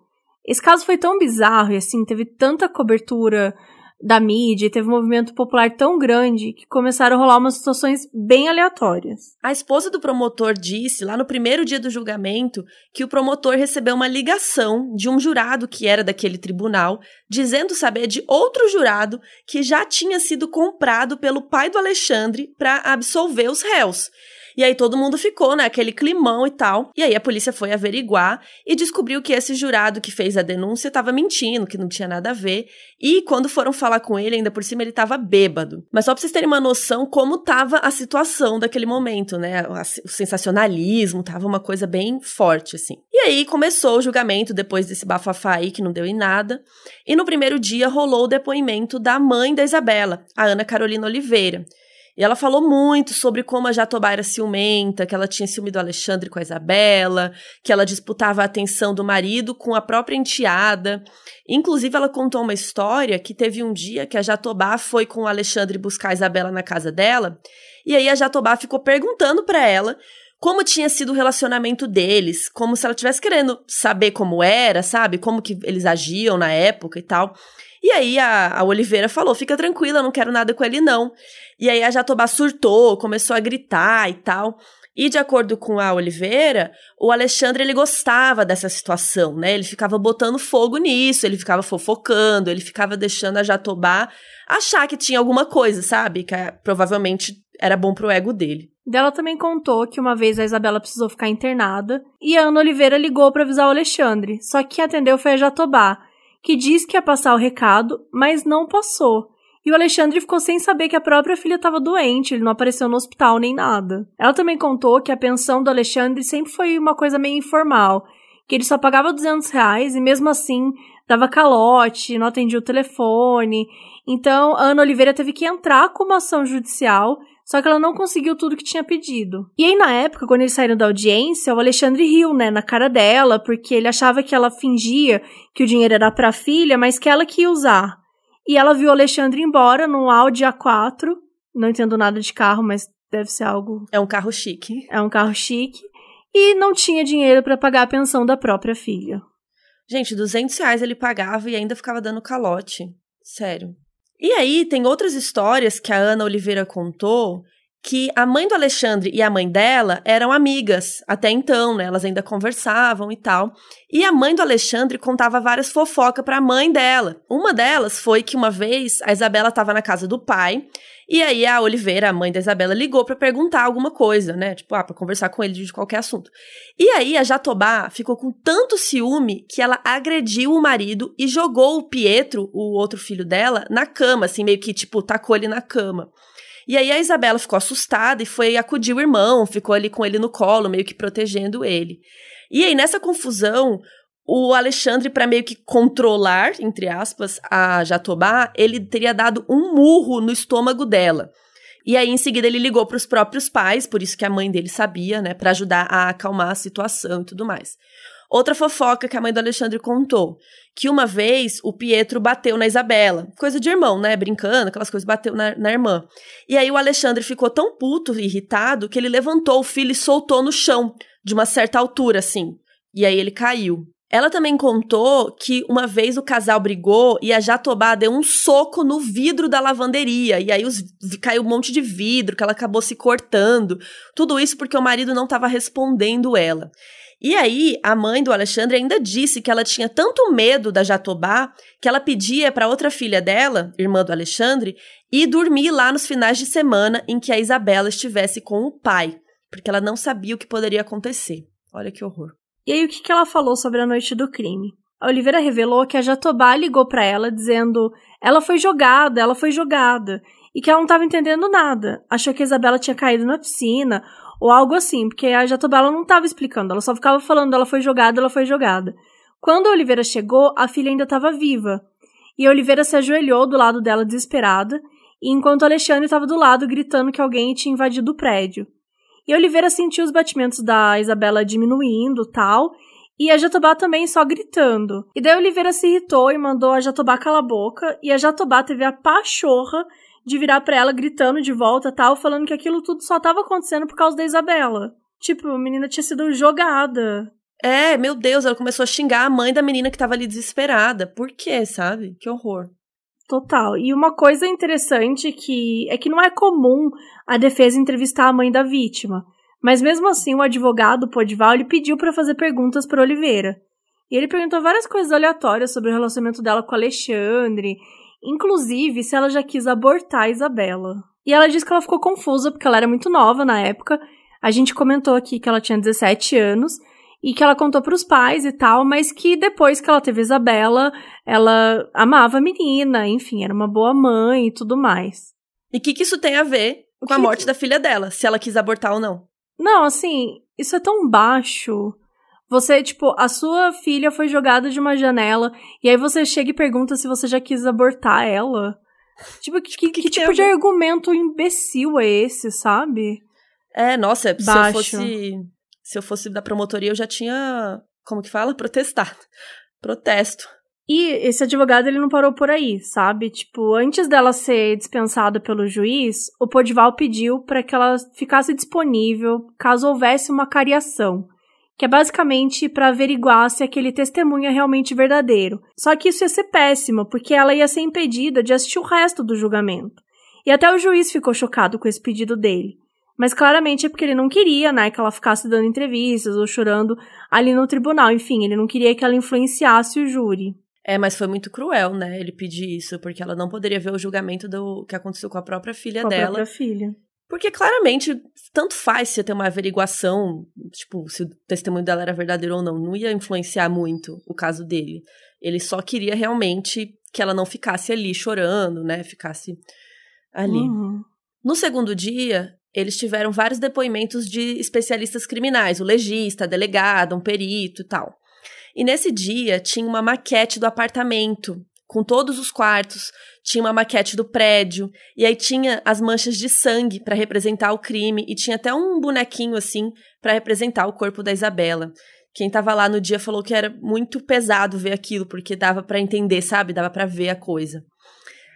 Esse caso foi tão bizarro e assim teve tanta cobertura da mídia, teve um movimento popular tão grande que começaram a rolar umas situações bem aleatórias. A esposa do promotor disse, lá no primeiro dia do julgamento, que o promotor recebeu uma ligação de um jurado que era daquele tribunal, dizendo saber de outro jurado que já tinha sido comprado pelo pai do Alexandre para absolver os réus. E aí todo mundo ficou, né, aquele climão e tal. E aí a polícia foi averiguar e descobriu que esse jurado que fez a denúncia estava mentindo, que não tinha nada a ver. E quando foram falar com ele, ainda por cima ele estava bêbado. Mas só pra vocês terem uma noção como tava a situação daquele momento, né? O sensacionalismo tava uma coisa bem forte, assim. E aí começou o julgamento depois desse bafafá aí que não deu em nada. E no primeiro dia rolou o depoimento da mãe da Isabela, a Ana Carolina Oliveira. E ela falou muito sobre como a Jatobá era ciumenta, que ela tinha ciúme do Alexandre com a Isabela, que ela disputava a atenção do marido com a própria enteada. Inclusive, ela contou uma história que teve um dia que a Jatobá foi com o Alexandre buscar a Isabela na casa dela, e aí a Jatobá ficou perguntando para ela como tinha sido o relacionamento deles, como se ela estivesse querendo saber como era, sabe? Como que eles agiam na época e tal. E aí a, a Oliveira falou: fica tranquila, não quero nada com ele, não. E aí a Jatobá surtou, começou a gritar e tal. E de acordo com a Oliveira, o Alexandre ele gostava dessa situação, né? Ele ficava botando fogo nisso, ele ficava fofocando, ele ficava deixando a Jatobá achar que tinha alguma coisa, sabe? Que é, provavelmente era bom pro ego dele. Dela também contou que uma vez a Isabela precisou ficar internada e a Ana Oliveira ligou para avisar o Alexandre, só que quem atendeu foi a Jatobá, que diz que ia passar o recado, mas não passou. E o Alexandre ficou sem saber que a própria filha estava doente, ele não apareceu no hospital nem nada. Ela também contou que a pensão do Alexandre sempre foi uma coisa meio informal, que ele só pagava 200 reais e mesmo assim dava calote, não atendia o telefone. Então, a Ana Oliveira teve que entrar com uma ação judicial, só que ela não conseguiu tudo que tinha pedido. E aí, na época, quando eles saíram da audiência, o Alexandre riu, né, na cara dela, porque ele achava que ela fingia que o dinheiro era pra filha, mas que ela que ia usar. E ela viu o Alexandre embora num Audi A4. Não entendo nada de carro, mas deve ser algo. É um carro chique. É um carro chique. E não tinha dinheiro para pagar a pensão da própria filha. Gente, 200 reais ele pagava e ainda ficava dando calote. Sério. E aí, tem outras histórias que a Ana Oliveira contou que a mãe do Alexandre e a mãe dela eram amigas até então, né? Elas ainda conversavam e tal. E a mãe do Alexandre contava várias fofocas para a mãe dela. Uma delas foi que uma vez a Isabela estava na casa do pai e aí a Oliveira, a mãe da Isabela, ligou para perguntar alguma coisa, né? Tipo, ah, para conversar com ele de qualquer assunto. E aí a Jatobá ficou com tanto ciúme que ela agrediu o marido e jogou o Pietro, o outro filho dela, na cama, assim, meio que tipo tacou ele na cama. E aí a Isabela ficou assustada e foi acudir o irmão, ficou ali com ele no colo, meio que protegendo ele. E aí nessa confusão, o Alexandre, para meio que controlar, entre aspas, a Jatobá, ele teria dado um murro no estômago dela. E aí, em seguida, ele ligou para os próprios pais, por isso que a mãe dele sabia, né, para ajudar a acalmar a situação e tudo mais. Outra fofoca que a mãe do Alexandre contou, que uma vez o Pietro bateu na Isabela. Coisa de irmão, né? Brincando, aquelas coisas, bateu na, na irmã. E aí o Alexandre ficou tão puto e irritado que ele levantou o filho e soltou no chão, de uma certa altura, assim. E aí ele caiu. Ela também contou que uma vez o casal brigou e a Jatobá deu um soco no vidro da lavanderia. E aí os, caiu um monte de vidro, que ela acabou se cortando. Tudo isso porque o marido não estava respondendo ela. E aí, a mãe do Alexandre ainda disse que ela tinha tanto medo da Jatobá que ela pedia para outra filha dela, irmã do Alexandre, ir dormir lá nos finais de semana em que a Isabela estivesse com o pai, porque ela não sabia o que poderia acontecer. Olha que horror. E aí, o que ela falou sobre a noite do crime? A Oliveira revelou que a Jatobá ligou para ela dizendo: ela foi jogada, ela foi jogada. E que ela não estava entendendo nada. Achou que a Isabela tinha caído na piscina ou algo assim, porque a Jatobá não estava explicando, ela só ficava falando, ela foi jogada, ela foi jogada. Quando a Oliveira chegou, a filha ainda estava viva. E a Oliveira se ajoelhou do lado dela desesperada, enquanto Alexandre estava do lado gritando que alguém tinha invadido o prédio. E a Oliveira sentiu os batimentos da Isabela diminuindo, tal, e a Jatobá também só gritando. E daí a Oliveira se irritou e mandou a Jatobá calar a boca, e a Jatobá teve a pachorra de virar pra ela gritando de volta tal, falando que aquilo tudo só tava acontecendo por causa da Isabela. Tipo, a menina tinha sido jogada. É, meu Deus, ela começou a xingar a mãe da menina que tava ali desesperada. Por quê, sabe? Que horror. Total. E uma coisa interessante que é que não é comum a defesa entrevistar a mãe da vítima. Mas mesmo assim, o advogado Podival ele pediu para fazer perguntas para Oliveira. E ele perguntou várias coisas aleatórias sobre o relacionamento dela com Alexandre inclusive se ela já quis abortar a Isabela. E ela disse que ela ficou confusa porque ela era muito nova na época. A gente comentou aqui que ela tinha 17 anos e que ela contou para os pais e tal, mas que depois que ela teve Isabela, ela amava a menina, enfim, era uma boa mãe e tudo mais. E o que, que isso tem a ver com a morte da filha dela, se ela quis abortar ou não? Não, assim, isso é tão baixo. Você, tipo, a sua filha foi jogada de uma janela e aí você chega e pergunta se você já quis abortar ela. Tipo, que, que, que, que tipo de argumento imbecil é esse, sabe? É, nossa, Baixo. se eu fosse. Se eu fosse da promotoria, eu já tinha. Como que fala? Protestado. Protesto. E esse advogado, ele não parou por aí, sabe? Tipo, antes dela ser dispensada pelo juiz, o Podival pediu para que ela ficasse disponível caso houvesse uma cariação que é basicamente para averiguar se aquele testemunho é realmente verdadeiro. Só que isso ia ser péssimo, porque ela ia ser impedida de assistir o resto do julgamento. E até o juiz ficou chocado com esse pedido dele. Mas claramente é porque ele não queria, né, que ela ficasse dando entrevistas ou chorando ali no tribunal. Enfim, ele não queria que ela influenciasse o júri. É, mas foi muito cruel, né, ele pedir isso, porque ela não poderia ver o julgamento do que aconteceu com a própria filha com dela. A própria filha. Porque claramente, tanto faz se ter uma averiguação, tipo, se o testemunho dela era verdadeiro ou não, não ia influenciar muito o caso dele. Ele só queria realmente que ela não ficasse ali chorando, né? Ficasse ali. Uhum. No segundo dia, eles tiveram vários depoimentos de especialistas criminais, o legista, a delegada, um perito e tal. E nesse dia tinha uma maquete do apartamento com todos os quartos, tinha uma maquete do prédio, e aí tinha as manchas de sangue para representar o crime, e tinha até um bonequinho assim para representar o corpo da Isabela. Quem tava lá no dia falou que era muito pesado ver aquilo, porque dava para entender, sabe? Dava para ver a coisa.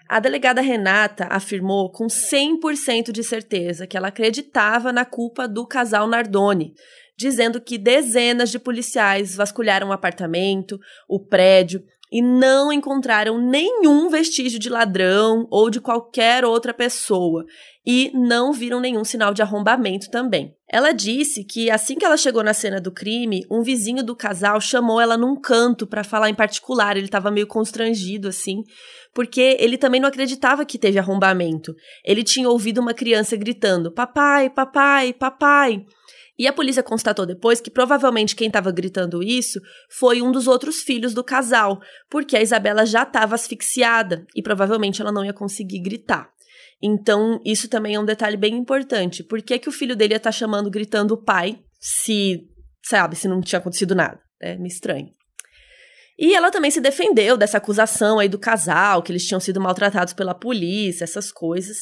A delegada Renata afirmou com 100% de certeza que ela acreditava na culpa do casal Nardoni, dizendo que dezenas de policiais vasculharam o apartamento, o prédio e não encontraram nenhum vestígio de ladrão ou de qualquer outra pessoa e não viram nenhum sinal de arrombamento também. Ela disse que assim que ela chegou na cena do crime, um vizinho do casal chamou ela num canto para falar em particular. Ele estava meio constrangido assim, porque ele também não acreditava que teve arrombamento. Ele tinha ouvido uma criança gritando: "Papai, papai, papai". E a polícia constatou depois que provavelmente quem estava gritando isso foi um dos outros filhos do casal, porque a Isabela já estava asfixiada e provavelmente ela não ia conseguir gritar. Então, isso também é um detalhe bem importante. Por que, que o filho dele ia estar tá chamando, gritando o pai, se, sabe, se não tinha acontecido nada? É me estranho. E ela também se defendeu dessa acusação aí do casal, que eles tinham sido maltratados pela polícia, essas coisas.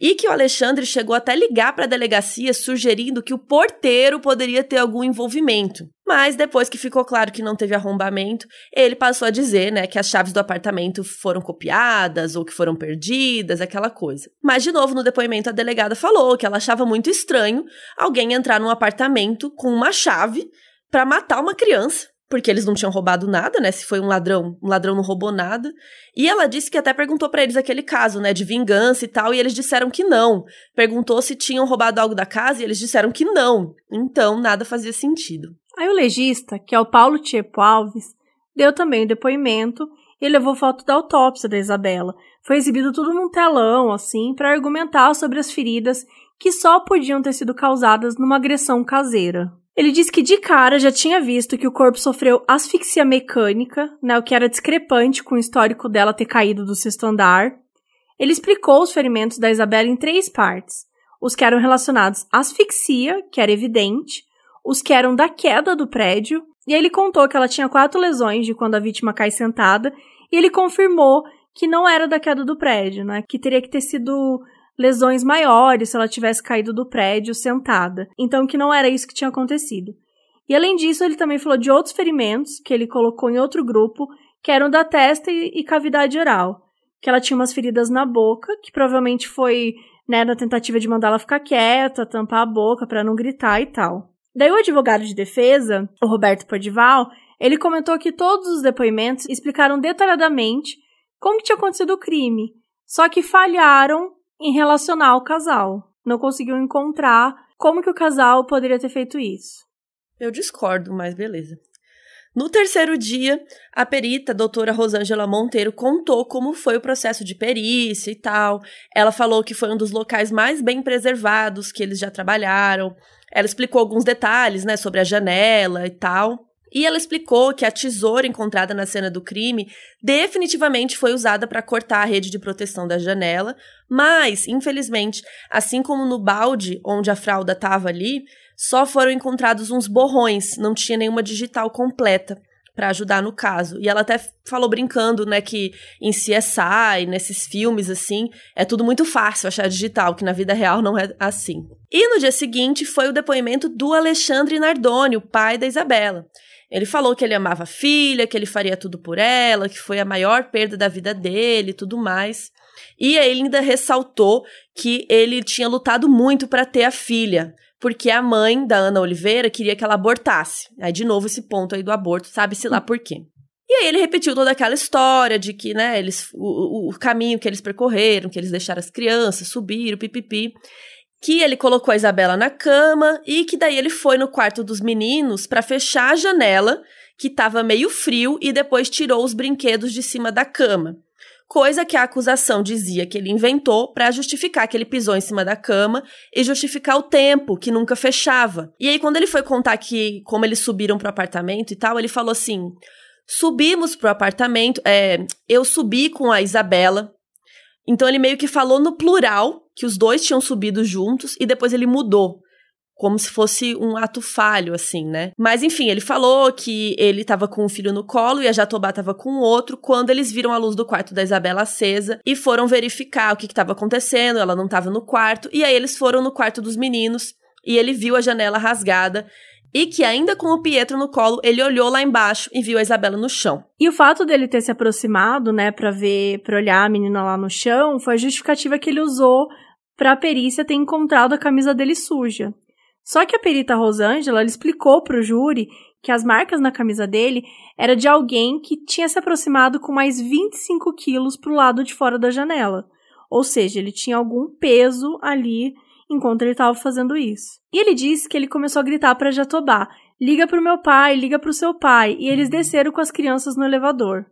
E que o Alexandre chegou até ligar para a delegacia sugerindo que o porteiro poderia ter algum envolvimento. Mas depois que ficou claro que não teve arrombamento, ele passou a dizer, né, que as chaves do apartamento foram copiadas ou que foram perdidas, aquela coisa. Mas de novo no depoimento a delegada falou que ela achava muito estranho alguém entrar num apartamento com uma chave para matar uma criança porque eles não tinham roubado nada, né? Se foi um ladrão, um ladrão não roubou nada. E ela disse que até perguntou para eles aquele caso, né, de vingança e tal, e eles disseram que não. Perguntou se tinham roubado algo da casa e eles disseram que não. Então, nada fazia sentido. Aí o legista, que é o Paulo Tiepo Alves, deu também o depoimento e levou foto da autópsia da Isabela. Foi exibido tudo num telão, assim, para argumentar sobre as feridas que só podiam ter sido causadas numa agressão caseira. Ele disse que de cara já tinha visto que o corpo sofreu asfixia mecânica, né, o que era discrepante com o histórico dela ter caído do sexto andar. Ele explicou os ferimentos da Isabela em três partes: os que eram relacionados à asfixia, que era evidente, os que eram da queda do prédio, e ele contou que ela tinha quatro lesões de quando a vítima cai sentada, e ele confirmou que não era da queda do prédio, né, que teria que ter sido lesões maiores se ela tivesse caído do prédio sentada. Então, que não era isso que tinha acontecido. E além disso, ele também falou de outros ferimentos que ele colocou em outro grupo, que eram da testa e, e cavidade oral. Que ela tinha umas feridas na boca, que provavelmente foi né, na tentativa de mandá-la ficar quieta, tampar a boca para não gritar e tal. Daí o advogado de defesa, o Roberto Podival, ele comentou que todos os depoimentos explicaram detalhadamente como tinha acontecido o crime, só que falharam em relacionar o casal. Não conseguiu encontrar como que o casal poderia ter feito isso. Eu discordo, mas beleza. No terceiro dia, a perita, a doutora Rosângela Monteiro, contou como foi o processo de perícia e tal. Ela falou que foi um dos locais mais bem preservados que eles já trabalharam. Ela explicou alguns detalhes, né, sobre a janela e tal. E ela explicou que a tesoura encontrada na cena do crime definitivamente foi usada para cortar a rede de proteção da janela, mas, infelizmente, assim como no balde onde a fralda estava ali, só foram encontrados uns borrões, não tinha nenhuma digital completa para ajudar no caso. E ela até falou brincando, né, que em CSI, nesses filmes assim, é tudo muito fácil achar digital, que na vida real não é assim. E no dia seguinte foi o depoimento do Alexandre Nardoni, o pai da Isabela. Ele falou que ele amava a filha, que ele faria tudo por ela, que foi a maior perda da vida dele e tudo mais. E ele ainda ressaltou que ele tinha lutado muito para ter a filha, porque a mãe da Ana Oliveira queria que ela abortasse. Aí, de novo, esse ponto aí do aborto, sabe-se lá por quê. E aí ele repetiu toda aquela história de que, né, eles, o, o, caminho que eles percorreram, que eles deixaram as crianças, subiram, pipipi que ele colocou a Isabela na cama e que daí ele foi no quarto dos meninos para fechar a janela, que estava meio frio, e depois tirou os brinquedos de cima da cama. Coisa que a acusação dizia que ele inventou para justificar que ele pisou em cima da cama e justificar o tempo que nunca fechava. E aí quando ele foi contar que como eles subiram pro apartamento e tal, ele falou assim: "Subimos pro apartamento, é, eu subi com a Isabela, então ele meio que falou no plural que os dois tinham subido juntos e depois ele mudou. Como se fosse um ato falho, assim, né? Mas enfim, ele falou que ele tava com um filho no colo e a Jatobá tava com o outro quando eles viram a luz do quarto da Isabela acesa e foram verificar o que estava acontecendo. Ela não tava no quarto. E aí eles foram no quarto dos meninos e ele viu a janela rasgada e que ainda com o Pietro no colo, ele olhou lá embaixo e viu a Isabela no chão. E o fato dele ter se aproximado, né, para ver, para olhar a menina lá no chão, foi a justificativa que ele usou para a perícia ter encontrado a camisa dele suja. Só que a perita Rosângela ela explicou para o júri que as marcas na camisa dele era de alguém que tinha se aproximado com mais 25 quilos para o lado de fora da janela. Ou seja, ele tinha algum peso ali enquanto ele estava fazendo isso. E ele disse que ele começou a gritar para Jatobá: liga para o meu pai, liga para o seu pai, e eles desceram com as crianças no elevador.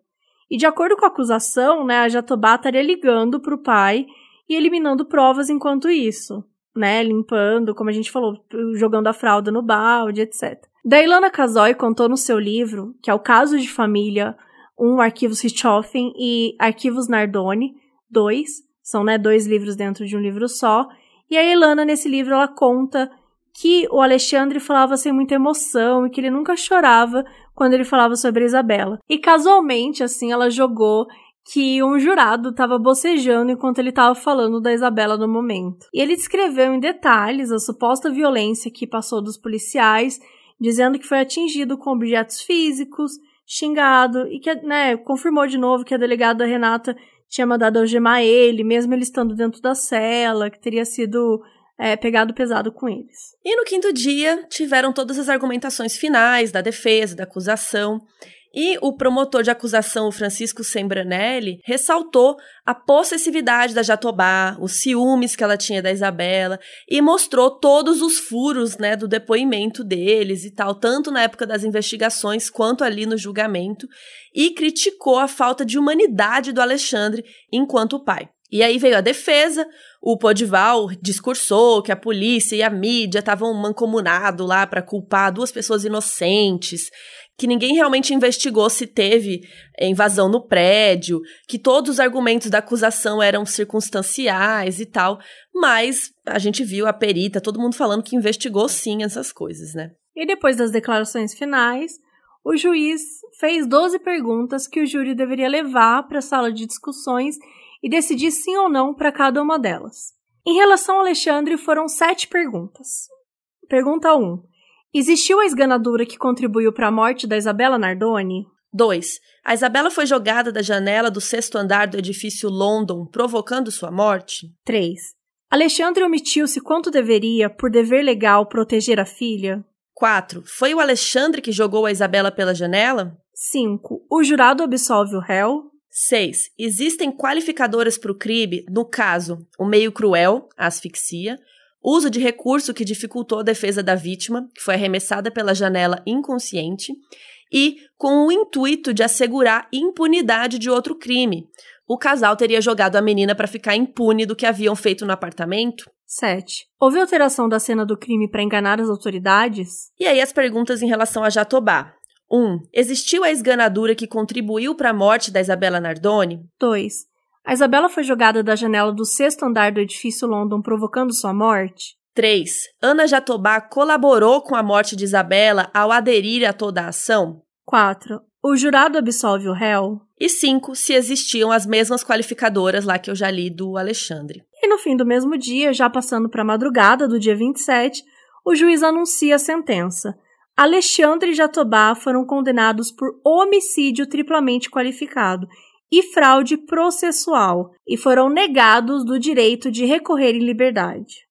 E de acordo com a acusação, né, a Jatobá estaria ligando para o pai e eliminando provas enquanto isso, né, limpando, como a gente falou, jogando a fralda no balde, etc. Da Ilana Casoy contou no seu livro, que é o Caso de Família, um Arquivos Richthofen e Arquivos Nardoni, dois, são né, dois livros dentro de um livro só, e a Ilana, nesse livro, ela conta que o Alexandre falava sem muita emoção e que ele nunca chorava quando ele falava sobre a Isabela. E casualmente, assim, ela jogou que um jurado estava bocejando enquanto ele estava falando da Isabela no momento. E ele descreveu em detalhes a suposta violência que passou dos policiais, dizendo que foi atingido com objetos físicos, xingado e que, né, confirmou de novo que a delegada Renata tinha mandado algemar ele, mesmo ele estando dentro da cela, que teria sido é, pegado pesado com eles. E no quinto dia, tiveram todas as argumentações finais da defesa, da acusação. E o promotor de acusação, Francisco Sembranelli, ressaltou a possessividade da Jatobá, os ciúmes que ela tinha da Isabela e mostrou todos os furos, né, do depoimento deles e tal, tanto na época das investigações quanto ali no julgamento, e criticou a falta de humanidade do Alexandre enquanto pai. E aí veio a defesa, o Podival discursou que a polícia e a mídia estavam mancomunados lá para culpar duas pessoas inocentes, que ninguém realmente investigou se teve invasão no prédio, que todos os argumentos da acusação eram circunstanciais e tal, mas a gente viu a perita, todo mundo falando que investigou sim essas coisas, né? E depois das declarações finais, o juiz fez 12 perguntas que o júri deveria levar para a sala de discussões e decidir sim ou não para cada uma delas. Em relação ao Alexandre, foram sete perguntas. Pergunta 1. Existiu a esganadura que contribuiu para a morte da Isabela Nardoni? 2. A Isabela foi jogada da janela do sexto andar do edifício London, provocando sua morte? 3. Alexandre omitiu-se quanto deveria, por dever legal, proteger a filha? 4. Foi o Alexandre que jogou a Isabela pela janela? 5. O jurado absolve o réu? 6. Existem qualificadoras para o crime, no caso, o meio cruel, a asfixia, uso de recurso que dificultou a defesa da vítima, que foi arremessada pela janela inconsciente, e com o intuito de assegurar impunidade de outro crime. O casal teria jogado a menina para ficar impune do que haviam feito no apartamento. 7. Houve alteração da cena do crime para enganar as autoridades? E aí as perguntas em relação a Jatobá. 1. Um, existiu a esganadura que contribuiu para a morte da Isabela Nardoni? 2. A Isabela foi jogada da janela do sexto andar do edifício London, provocando sua morte? 3. Ana Jatobá colaborou com a morte de Isabela ao aderir a toda a ação? 4. O jurado absolve o réu? E 5. Se existiam as mesmas qualificadoras lá que eu já li do Alexandre. E no fim do mesmo dia, já passando para a madrugada do dia 27, o juiz anuncia a sentença. Alexandre e Jatobá foram condenados por homicídio triplamente qualificado e fraude processual e foram negados do direito de recorrer em liberdade.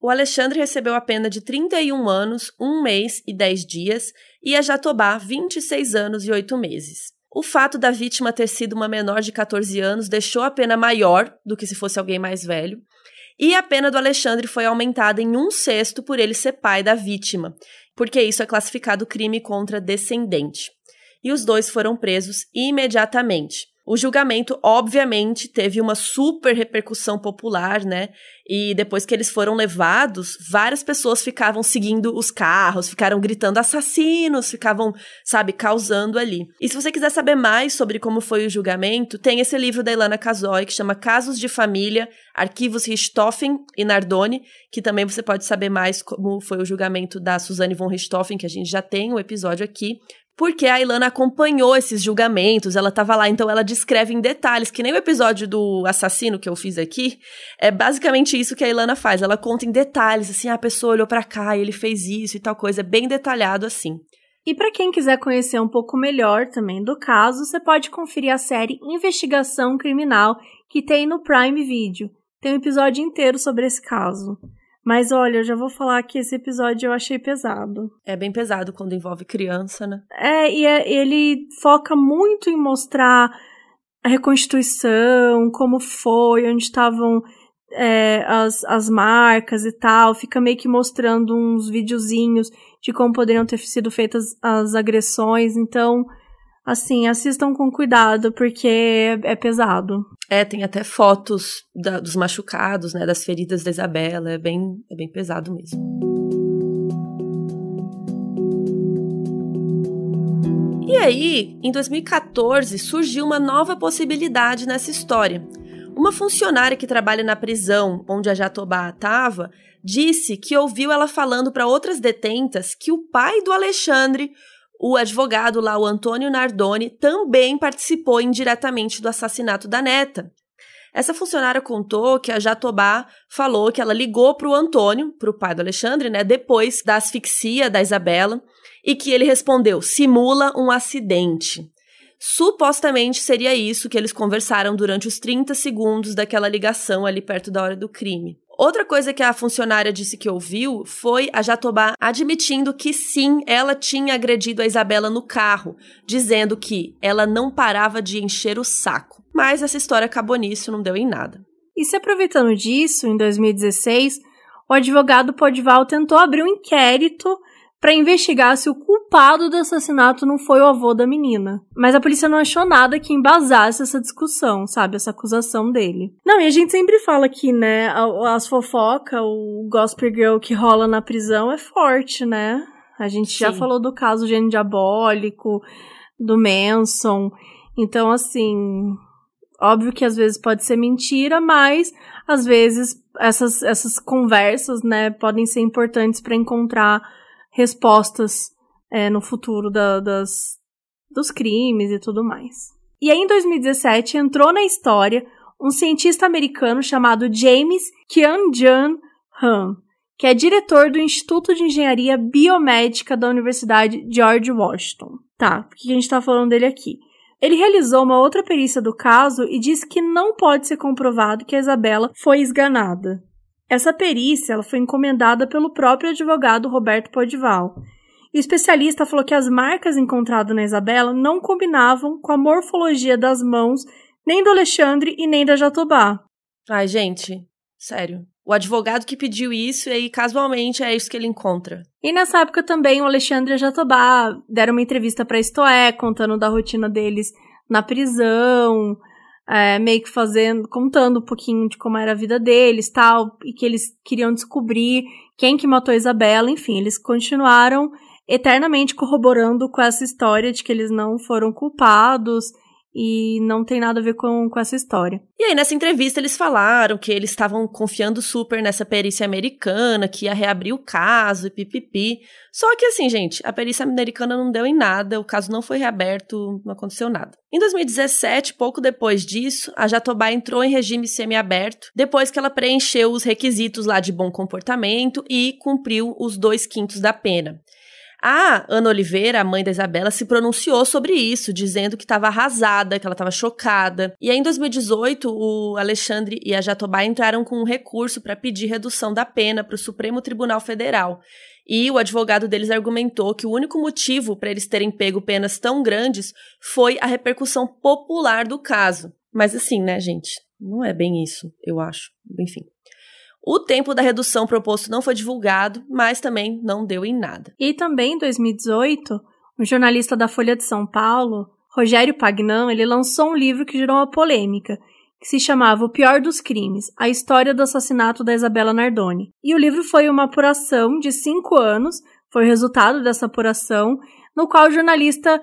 O Alexandre recebeu a pena de 31 anos, 1 mês e 10 dias e a Jatobá 26 anos e 8 meses. O fato da vítima ter sido uma menor de 14 anos deixou a pena maior do que se fosse alguém mais velho, e a pena do Alexandre foi aumentada em um sexto por ele ser pai da vítima, porque isso é classificado crime contra descendente. E os dois foram presos imediatamente. O julgamento, obviamente, teve uma super repercussão popular, né? E depois que eles foram levados, várias pessoas ficavam seguindo os carros, ficaram gritando assassinos, ficavam, sabe, causando ali. E se você quiser saber mais sobre como foi o julgamento, tem esse livro da Ilana Casoy que chama Casos de Família, Arquivos Richthofen e Nardoni, que também você pode saber mais como foi o julgamento da Suzane von Richthofen, que a gente já tem um episódio aqui porque a Ilana acompanhou esses julgamentos, ela estava lá, então ela descreve em detalhes, que nem o episódio do assassino que eu fiz aqui, é basicamente isso que a Ilana faz, ela conta em detalhes, assim, ah, a pessoa olhou para cá e ele fez isso e tal coisa, é bem detalhado assim. E para quem quiser conhecer um pouco melhor também do caso, você pode conferir a série Investigação Criminal que tem no Prime Video. Tem um episódio inteiro sobre esse caso. Mas olha, eu já vou falar que esse episódio eu achei pesado. É bem pesado quando envolve criança, né? É, e é, ele foca muito em mostrar a reconstituição, como foi, onde estavam é, as, as marcas e tal. Fica meio que mostrando uns videozinhos de como poderiam ter sido feitas as agressões. Então, assim, assistam com cuidado, porque é, é pesado. É, tem até fotos da, dos machucados, né, das feridas da Isabela, é bem, é bem pesado mesmo. E aí, em 2014, surgiu uma nova possibilidade nessa história. Uma funcionária que trabalha na prisão onde a Jatobá estava disse que ouviu ela falando para outras detentas que o pai do Alexandre o advogado lá, o Antônio Nardoni, também participou indiretamente do assassinato da neta. Essa funcionária contou que a Jatobá falou que ela ligou para o Antônio, para o pai do Alexandre, né, depois da asfixia da Isabela, e que ele respondeu: simula um acidente. Supostamente seria isso que eles conversaram durante os 30 segundos daquela ligação ali perto da hora do crime. Outra coisa que a funcionária disse que ouviu foi a Jatobá admitindo que sim, ela tinha agredido a Isabela no carro, dizendo que ela não parava de encher o saco. Mas essa história acabou nisso, não deu em nada. E se aproveitando disso, em 2016, o advogado Podival tentou abrir um inquérito para investigar se o culpado do assassinato não foi o avô da menina. Mas a polícia não achou nada que embasasse essa discussão, sabe? Essa acusação dele. Não, e a gente sempre fala que, né, as fofocas, o Gospel Girl que rola na prisão é forte, né? A gente Sim. já falou do caso Gênio Diabólico, do Manson. Então, assim, óbvio que às vezes pode ser mentira, mas às vezes essas, essas conversas, né, podem ser importantes para encontrar respostas é, no futuro da, das, dos crimes e tudo mais. E aí, em 2017, entrou na história um cientista americano chamado James Kian-Jan Han, que é diretor do Instituto de Engenharia Biomédica da Universidade George Washington. Tá, por que a gente está falando dele aqui? Ele realizou uma outra perícia do caso e disse que não pode ser comprovado que a Isabela foi esganada. Essa perícia ela foi encomendada pelo próprio advogado Roberto Podival. E o especialista falou que as marcas encontradas na Isabela não combinavam com a morfologia das mãos nem do Alexandre e nem da Jatobá. Ai, gente, sério. O advogado que pediu isso, e aí casualmente é isso que ele encontra. E nessa época também o Alexandre e a Jatobá deram uma entrevista para Istoé, contando da rotina deles na prisão, é, meio que fazendo, contando um pouquinho de como era a vida deles, tal, e que eles queriam descobrir quem que matou Isabela, enfim, eles continuaram eternamente corroborando com essa história de que eles não foram culpados e não tem nada a ver com, com essa história. E aí, nessa entrevista, eles falaram que eles estavam confiando super nessa perícia americana, que ia reabrir o caso e pipipi. Só que, assim, gente, a perícia americana não deu em nada, o caso não foi reaberto, não aconteceu nada. Em 2017, pouco depois disso, a Jatobá entrou em regime semiaberto, depois que ela preencheu os requisitos lá de bom comportamento e cumpriu os dois quintos da pena. A Ana Oliveira, a mãe da Isabela, se pronunciou sobre isso, dizendo que estava arrasada, que ela estava chocada. E aí, em 2018, o Alexandre e a Jatobá entraram com um recurso para pedir redução da pena para o Supremo Tribunal Federal. E o advogado deles argumentou que o único motivo para eles terem pego penas tão grandes foi a repercussão popular do caso. Mas assim, né, gente? Não é bem isso, eu acho. Enfim. O tempo da redução proposto não foi divulgado, mas também não deu em nada. E também em 2018, um jornalista da Folha de São Paulo, Rogério Pagnan, ele lançou um livro que gerou uma polêmica, que se chamava O Pior dos Crimes, a história do assassinato da Isabela Nardoni. E o livro foi uma apuração de cinco anos, foi o resultado dessa apuração, no qual o jornalista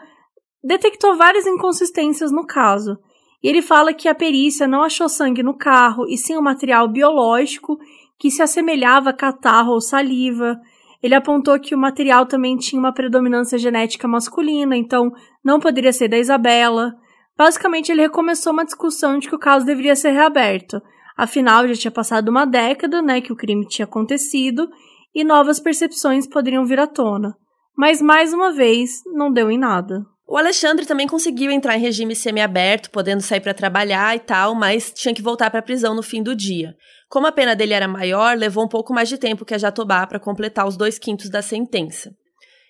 detectou várias inconsistências no caso. E ele fala que a perícia não achou sangue no carro, e sim um material biológico que se assemelhava a catarro ou saliva. Ele apontou que o material também tinha uma predominância genética masculina, então não poderia ser da Isabela. Basicamente, ele recomeçou uma discussão de que o caso deveria ser reaberto. Afinal, já tinha passado uma década, né, que o crime tinha acontecido e novas percepções poderiam vir à tona. Mas mais uma vez, não deu em nada. O Alexandre também conseguiu entrar em regime semiaberto, podendo sair para trabalhar e tal, mas tinha que voltar para a prisão no fim do dia. Como a pena dele era maior, levou um pouco mais de tempo que a Jatobá para completar os dois quintos da sentença.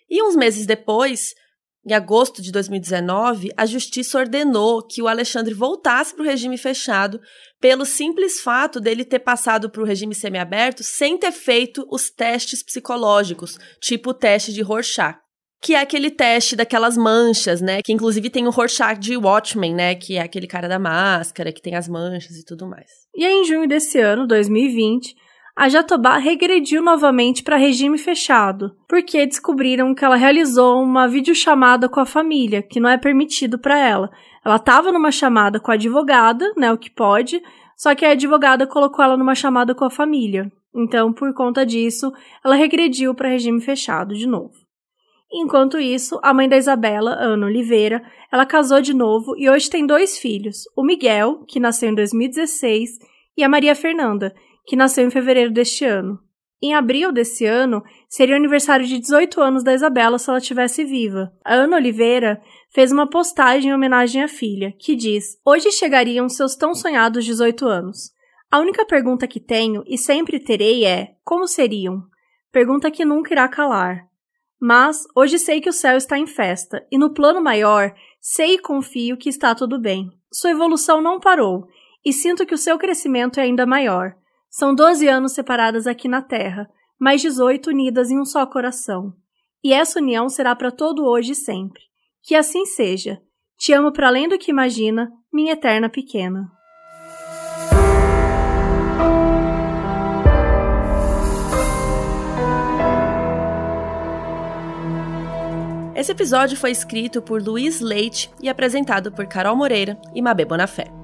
E uns meses depois, em agosto de 2019, a justiça ordenou que o Alexandre voltasse para o regime fechado pelo simples fato dele ter passado para o regime semiaberto sem ter feito os testes psicológicos, tipo o teste de Rorschach que é aquele teste daquelas manchas, né? Que inclusive tem o Rorschach de Watchmen, né? Que é aquele cara da máscara, que tem as manchas e tudo mais. E aí, em junho desse ano, 2020, a Jatobá regrediu novamente para regime fechado, porque descobriram que ela realizou uma videochamada com a família, que não é permitido para ela. Ela estava numa chamada com a advogada, né, o que pode, só que a advogada colocou ela numa chamada com a família. Então, por conta disso, ela regrediu para regime fechado de novo. Enquanto isso, a mãe da Isabela, Ana Oliveira, ela casou de novo e hoje tem dois filhos, o Miguel, que nasceu em 2016, e a Maria Fernanda, que nasceu em fevereiro deste ano. Em abril desse ano, seria o aniversário de 18 anos da Isabela se ela estivesse viva. A Ana Oliveira fez uma postagem em homenagem à filha, que diz: Hoje chegariam seus tão sonhados 18 anos. A única pergunta que tenho e sempre terei é: como seriam? Pergunta que nunca irá calar. Mas hoje sei que o céu está em festa, e no plano maior sei e confio que está tudo bem. Sua evolução não parou, e sinto que o seu crescimento é ainda maior. São 12 anos separadas aqui na Terra, mais 18 unidas em um só coração. E essa união será para todo hoje e sempre. Que assim seja. Te amo para além do que imagina, minha eterna pequena. Esse episódio foi escrito por Luiz Leite e apresentado por Carol Moreira e Mabê Bonafé.